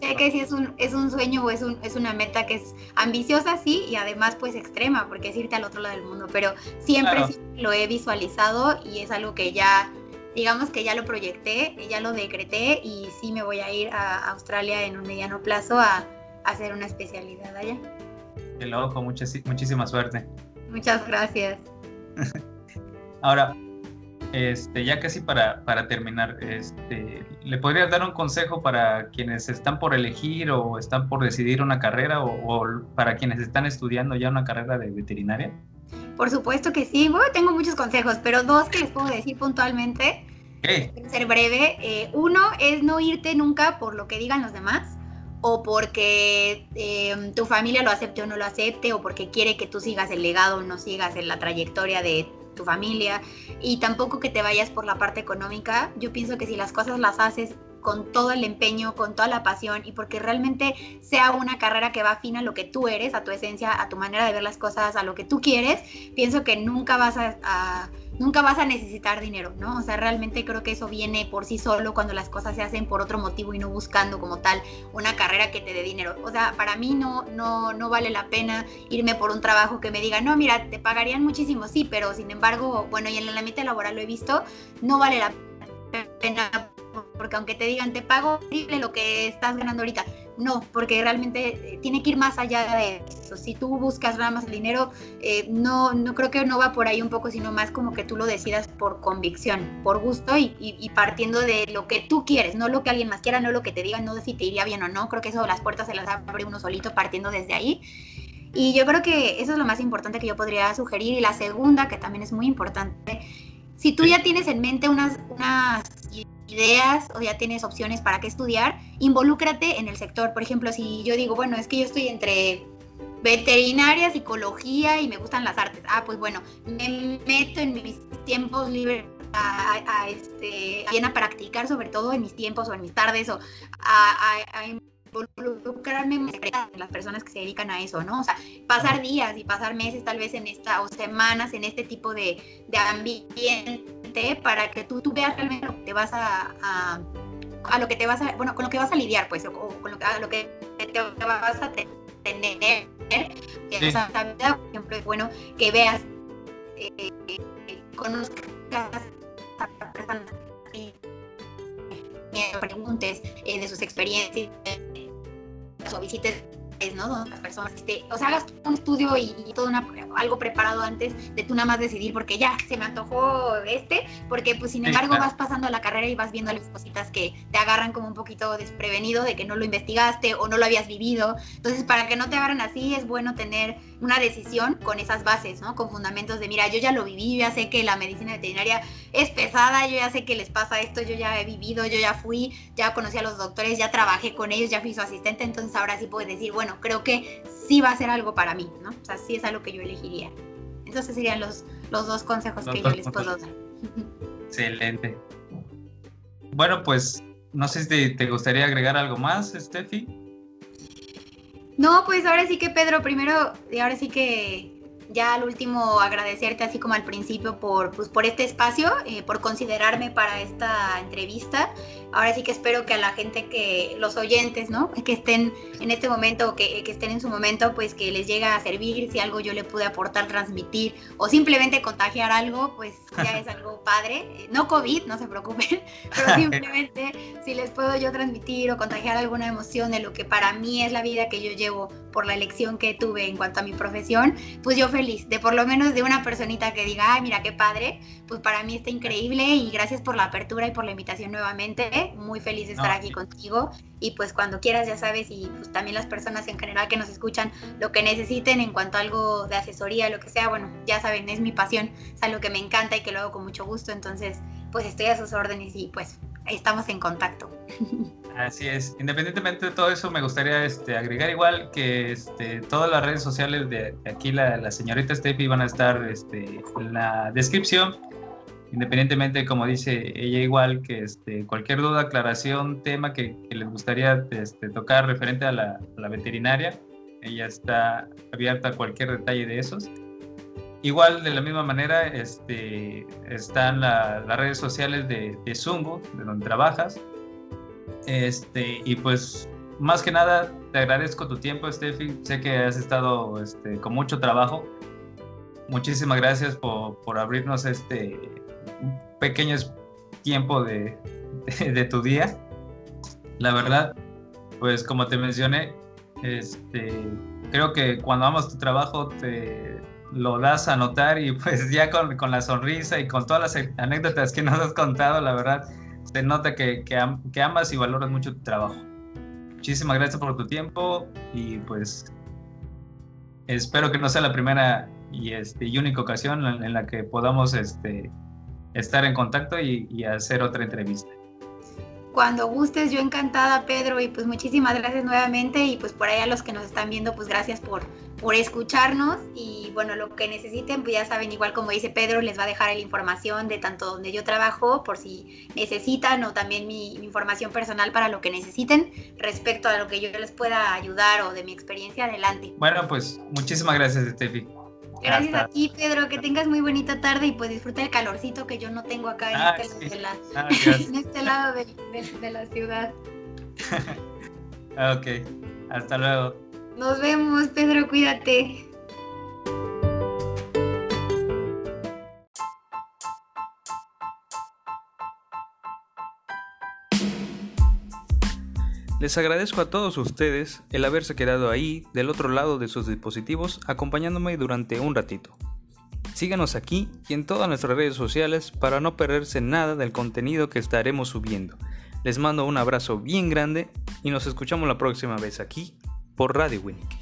Sé que sí es un, es un sueño o es, un, es una meta que es ambiciosa, sí, y además pues extrema, porque es irte al otro lado del mundo, pero siempre lo he visualizado y es algo que ya digamos que ya lo proyecté, ya lo decreté y sí me voy a ir a Australia en un mediano plazo a, hacer una especialidad allá. Qué loco, muchísima suerte. Muchas gracias. [LAUGHS] Ahora, este, ya casi para, para terminar, este, ¿le podrías dar un consejo para quienes están por elegir o están por decidir una carrera o, o para quienes están estudiando ya una carrera de veterinaria? Por supuesto que sí. Bueno, tengo muchos consejos, pero dos que les puedo decir puntualmente. Ser breve. Eh, uno es no irte nunca por lo que digan los demás o porque eh, tu familia lo acepte o no lo acepte, o porque quiere que tú sigas el legado o no sigas en la trayectoria de tu familia, y tampoco que te vayas por la parte económica. Yo pienso que si las cosas las haces con todo el empeño, con toda la pasión y porque realmente sea una carrera que va afín a lo que tú eres, a tu esencia, a tu manera de ver las cosas, a lo que tú quieres, pienso que nunca vas a, nunca vas a necesitar dinero, ¿no? O sea, realmente creo que eso viene por sí solo cuando las cosas se hacen por otro motivo y no buscando como tal una carrera que te dé dinero. O sea, para mí no, no, no vale la pena irme por un trabajo que me diga, no, mira, te pagarían muchísimo, sí, pero sin embargo, bueno, y en la mitad laboral lo he visto, no vale la pena porque aunque te digan te pago lo que estás ganando ahorita, no, porque realmente eh, tiene que ir más allá de eso. Si tú buscas nada más el dinero, eh, no, no creo que no va por ahí un poco, sino más como que tú lo decidas por convicción, por gusto y, partiendo de lo que tú quieres, no lo que alguien más quiera, no lo que te digan, no de si te iría bien o no. Creo que eso las puertas se las abre uno solito partiendo desde ahí. Y yo creo que eso es lo más importante que yo podría sugerir. Y la segunda, que también es muy importante, si tú ya tienes en mente unas, unas ideas o ya tienes opciones para qué estudiar, involúcrate en el sector. Por ejemplo, si yo digo, bueno, es que yo estoy entre veterinaria, psicología y me gustan las artes. Ah, pues bueno, me meto en mis tiempos libres a, este, a practicar, sobre todo en mis tiempos o en mis tardes, o a, involucrarme en las personas que se dedican a eso, ¿no? O sea, pasar días y pasar meses tal vez en esta, o semanas en este tipo de, de ambiente para que tú, tú veas realmente lo que te vas a, a, lo que te vas a, bueno, con lo que vas a lidiar, pues, o, con lo que, a lo que te, vas a tener en esa vida, por ejemplo, es bueno que veas, eh, conozcas a personas y preguntes eh, de sus experiencias o visites ¿no? las personas, este, o sea, hagas un estudio y, todo una, algo preparado antes de tú nada más decidir porque ya se me antojó este, porque pues sin embargo vas pasando la carrera y vas viendo las cositas que te agarran como un poquito desprevenido de que no lo investigaste o no lo habías vivido. Entonces, para que no te agarren así, es bueno tener una decisión con esas bases, ¿no? Con fundamentos de, mira, yo ya lo viví, yo ya sé que la medicina veterinaria es pesada, yo ya sé que les pasa esto, yo ya he vivido, yo ya fui, ya conocí a los doctores, ya trabajé con ellos, ya fui su asistente, entonces ahora sí puedes decir, bueno, creo que sí va a ser algo para mí, ¿no? O sea, sí es algo que yo elegiría. Entonces serían los, los dos consejos que yo les puedo dar. Excelente. Bueno, pues no sé si te gustaría agregar algo más, Steffi. No, pues ahora sí que Pedro, primero, y ahora sí que ya al último agradecerte así como al principio por, pues, por este espacio, eh, por considerarme para esta entrevista. Ahora sí que espero que a la gente que, los oyentes, ¿no? Que estén en este momento, que, que estén en su momento, pues que les llegue a servir, si algo yo le pude aportar, transmitir o simplemente contagiar algo, pues ya es algo [LAUGHS] padre. No COVID, no se preocupen, [LAUGHS] pero simplemente si les puedo yo transmitir o contagiar alguna emoción de lo que para mí es la vida que yo llevo por la elección que tuve en cuanto a mi profesión, pues yo feliz de por lo menos de una personita que diga, ay, mira qué padre, pues para mí está increíble y gracias por la apertura y por la invitación nuevamente. Muy feliz de estar aquí contigo y pues cuando quieras ya sabes y pues también las personas en general que nos escuchan lo que necesiten en cuanto a algo de asesoría, lo que sea, bueno, ya saben, es mi pasión, es algo que me encanta y que lo hago con mucho gusto, entonces pues estoy a sus órdenes y pues estamos en contacto. Así es. Independientemente de todo eso, me gustaría este, agregar igual que este, todas las redes sociales de, aquí, la, señorita Steffi, van a estar este, en la descripción. Independientemente, como dice ella, igual que este, cualquier duda, aclaración, tema que, les gustaría este, tocar referente a la, veterinaria, ella está abierta a cualquier detalle de esos. Igual, de la misma manera, este, están las redes sociales de, de Zungo, de donde trabajas. Este, y pues, más que nada, te agradezco tu tiempo, Steffi. Sé que has estado este, con mucho trabajo. Muchísimas gracias por, por abrirnos este pequeño tiempo de, [LAUGHS] de, tu día. La verdad, pues como te mencioné, este, creo que cuando amas tu trabajo te, lo das a notar y pues ya con, con, la sonrisa y con todas las anécdotas que nos has contado, la verdad, se nota que, que, amas y valoras mucho tu trabajo. Muchísimas gracias por tu tiempo y pues espero que no sea la primera y, este, y única ocasión en, la que podamos este, estar en contacto y, y hacer otra entrevista. Cuando gustes, yo encantada, Pedro, y pues muchísimas gracias nuevamente y pues por ahí a los que nos están viendo, pues gracias por, por escucharnos y bueno, lo que necesiten, pues ya saben, igual como dice Pedro, les va a dejar la información de tanto donde yo trabajo por si necesitan o también mi, información personal para lo que necesiten respecto a lo que yo les pueda ayudar o de mi experiencia, adelante. Bueno, pues muchísimas gracias, Steffi. Gracias a ti, Pedro. Que tengas muy bonita tarde y pues disfruta el calorcito que yo no tengo acá en, ah, este, de la, ah, en este, lado de, de la ciudad. [LAUGHS] ok, hasta luego. Nos vemos, Pedro, cuídate. Les agradezco a todos ustedes el haberse quedado ahí del otro lado de sus dispositivos acompañándome durante un ratito. Síganos aquí y en todas nuestras redes sociales para no perderse nada del contenido que estaremos subiendo. Les mando un abrazo bien grande y nos escuchamos la próxima vez aquí por Radio Winnick.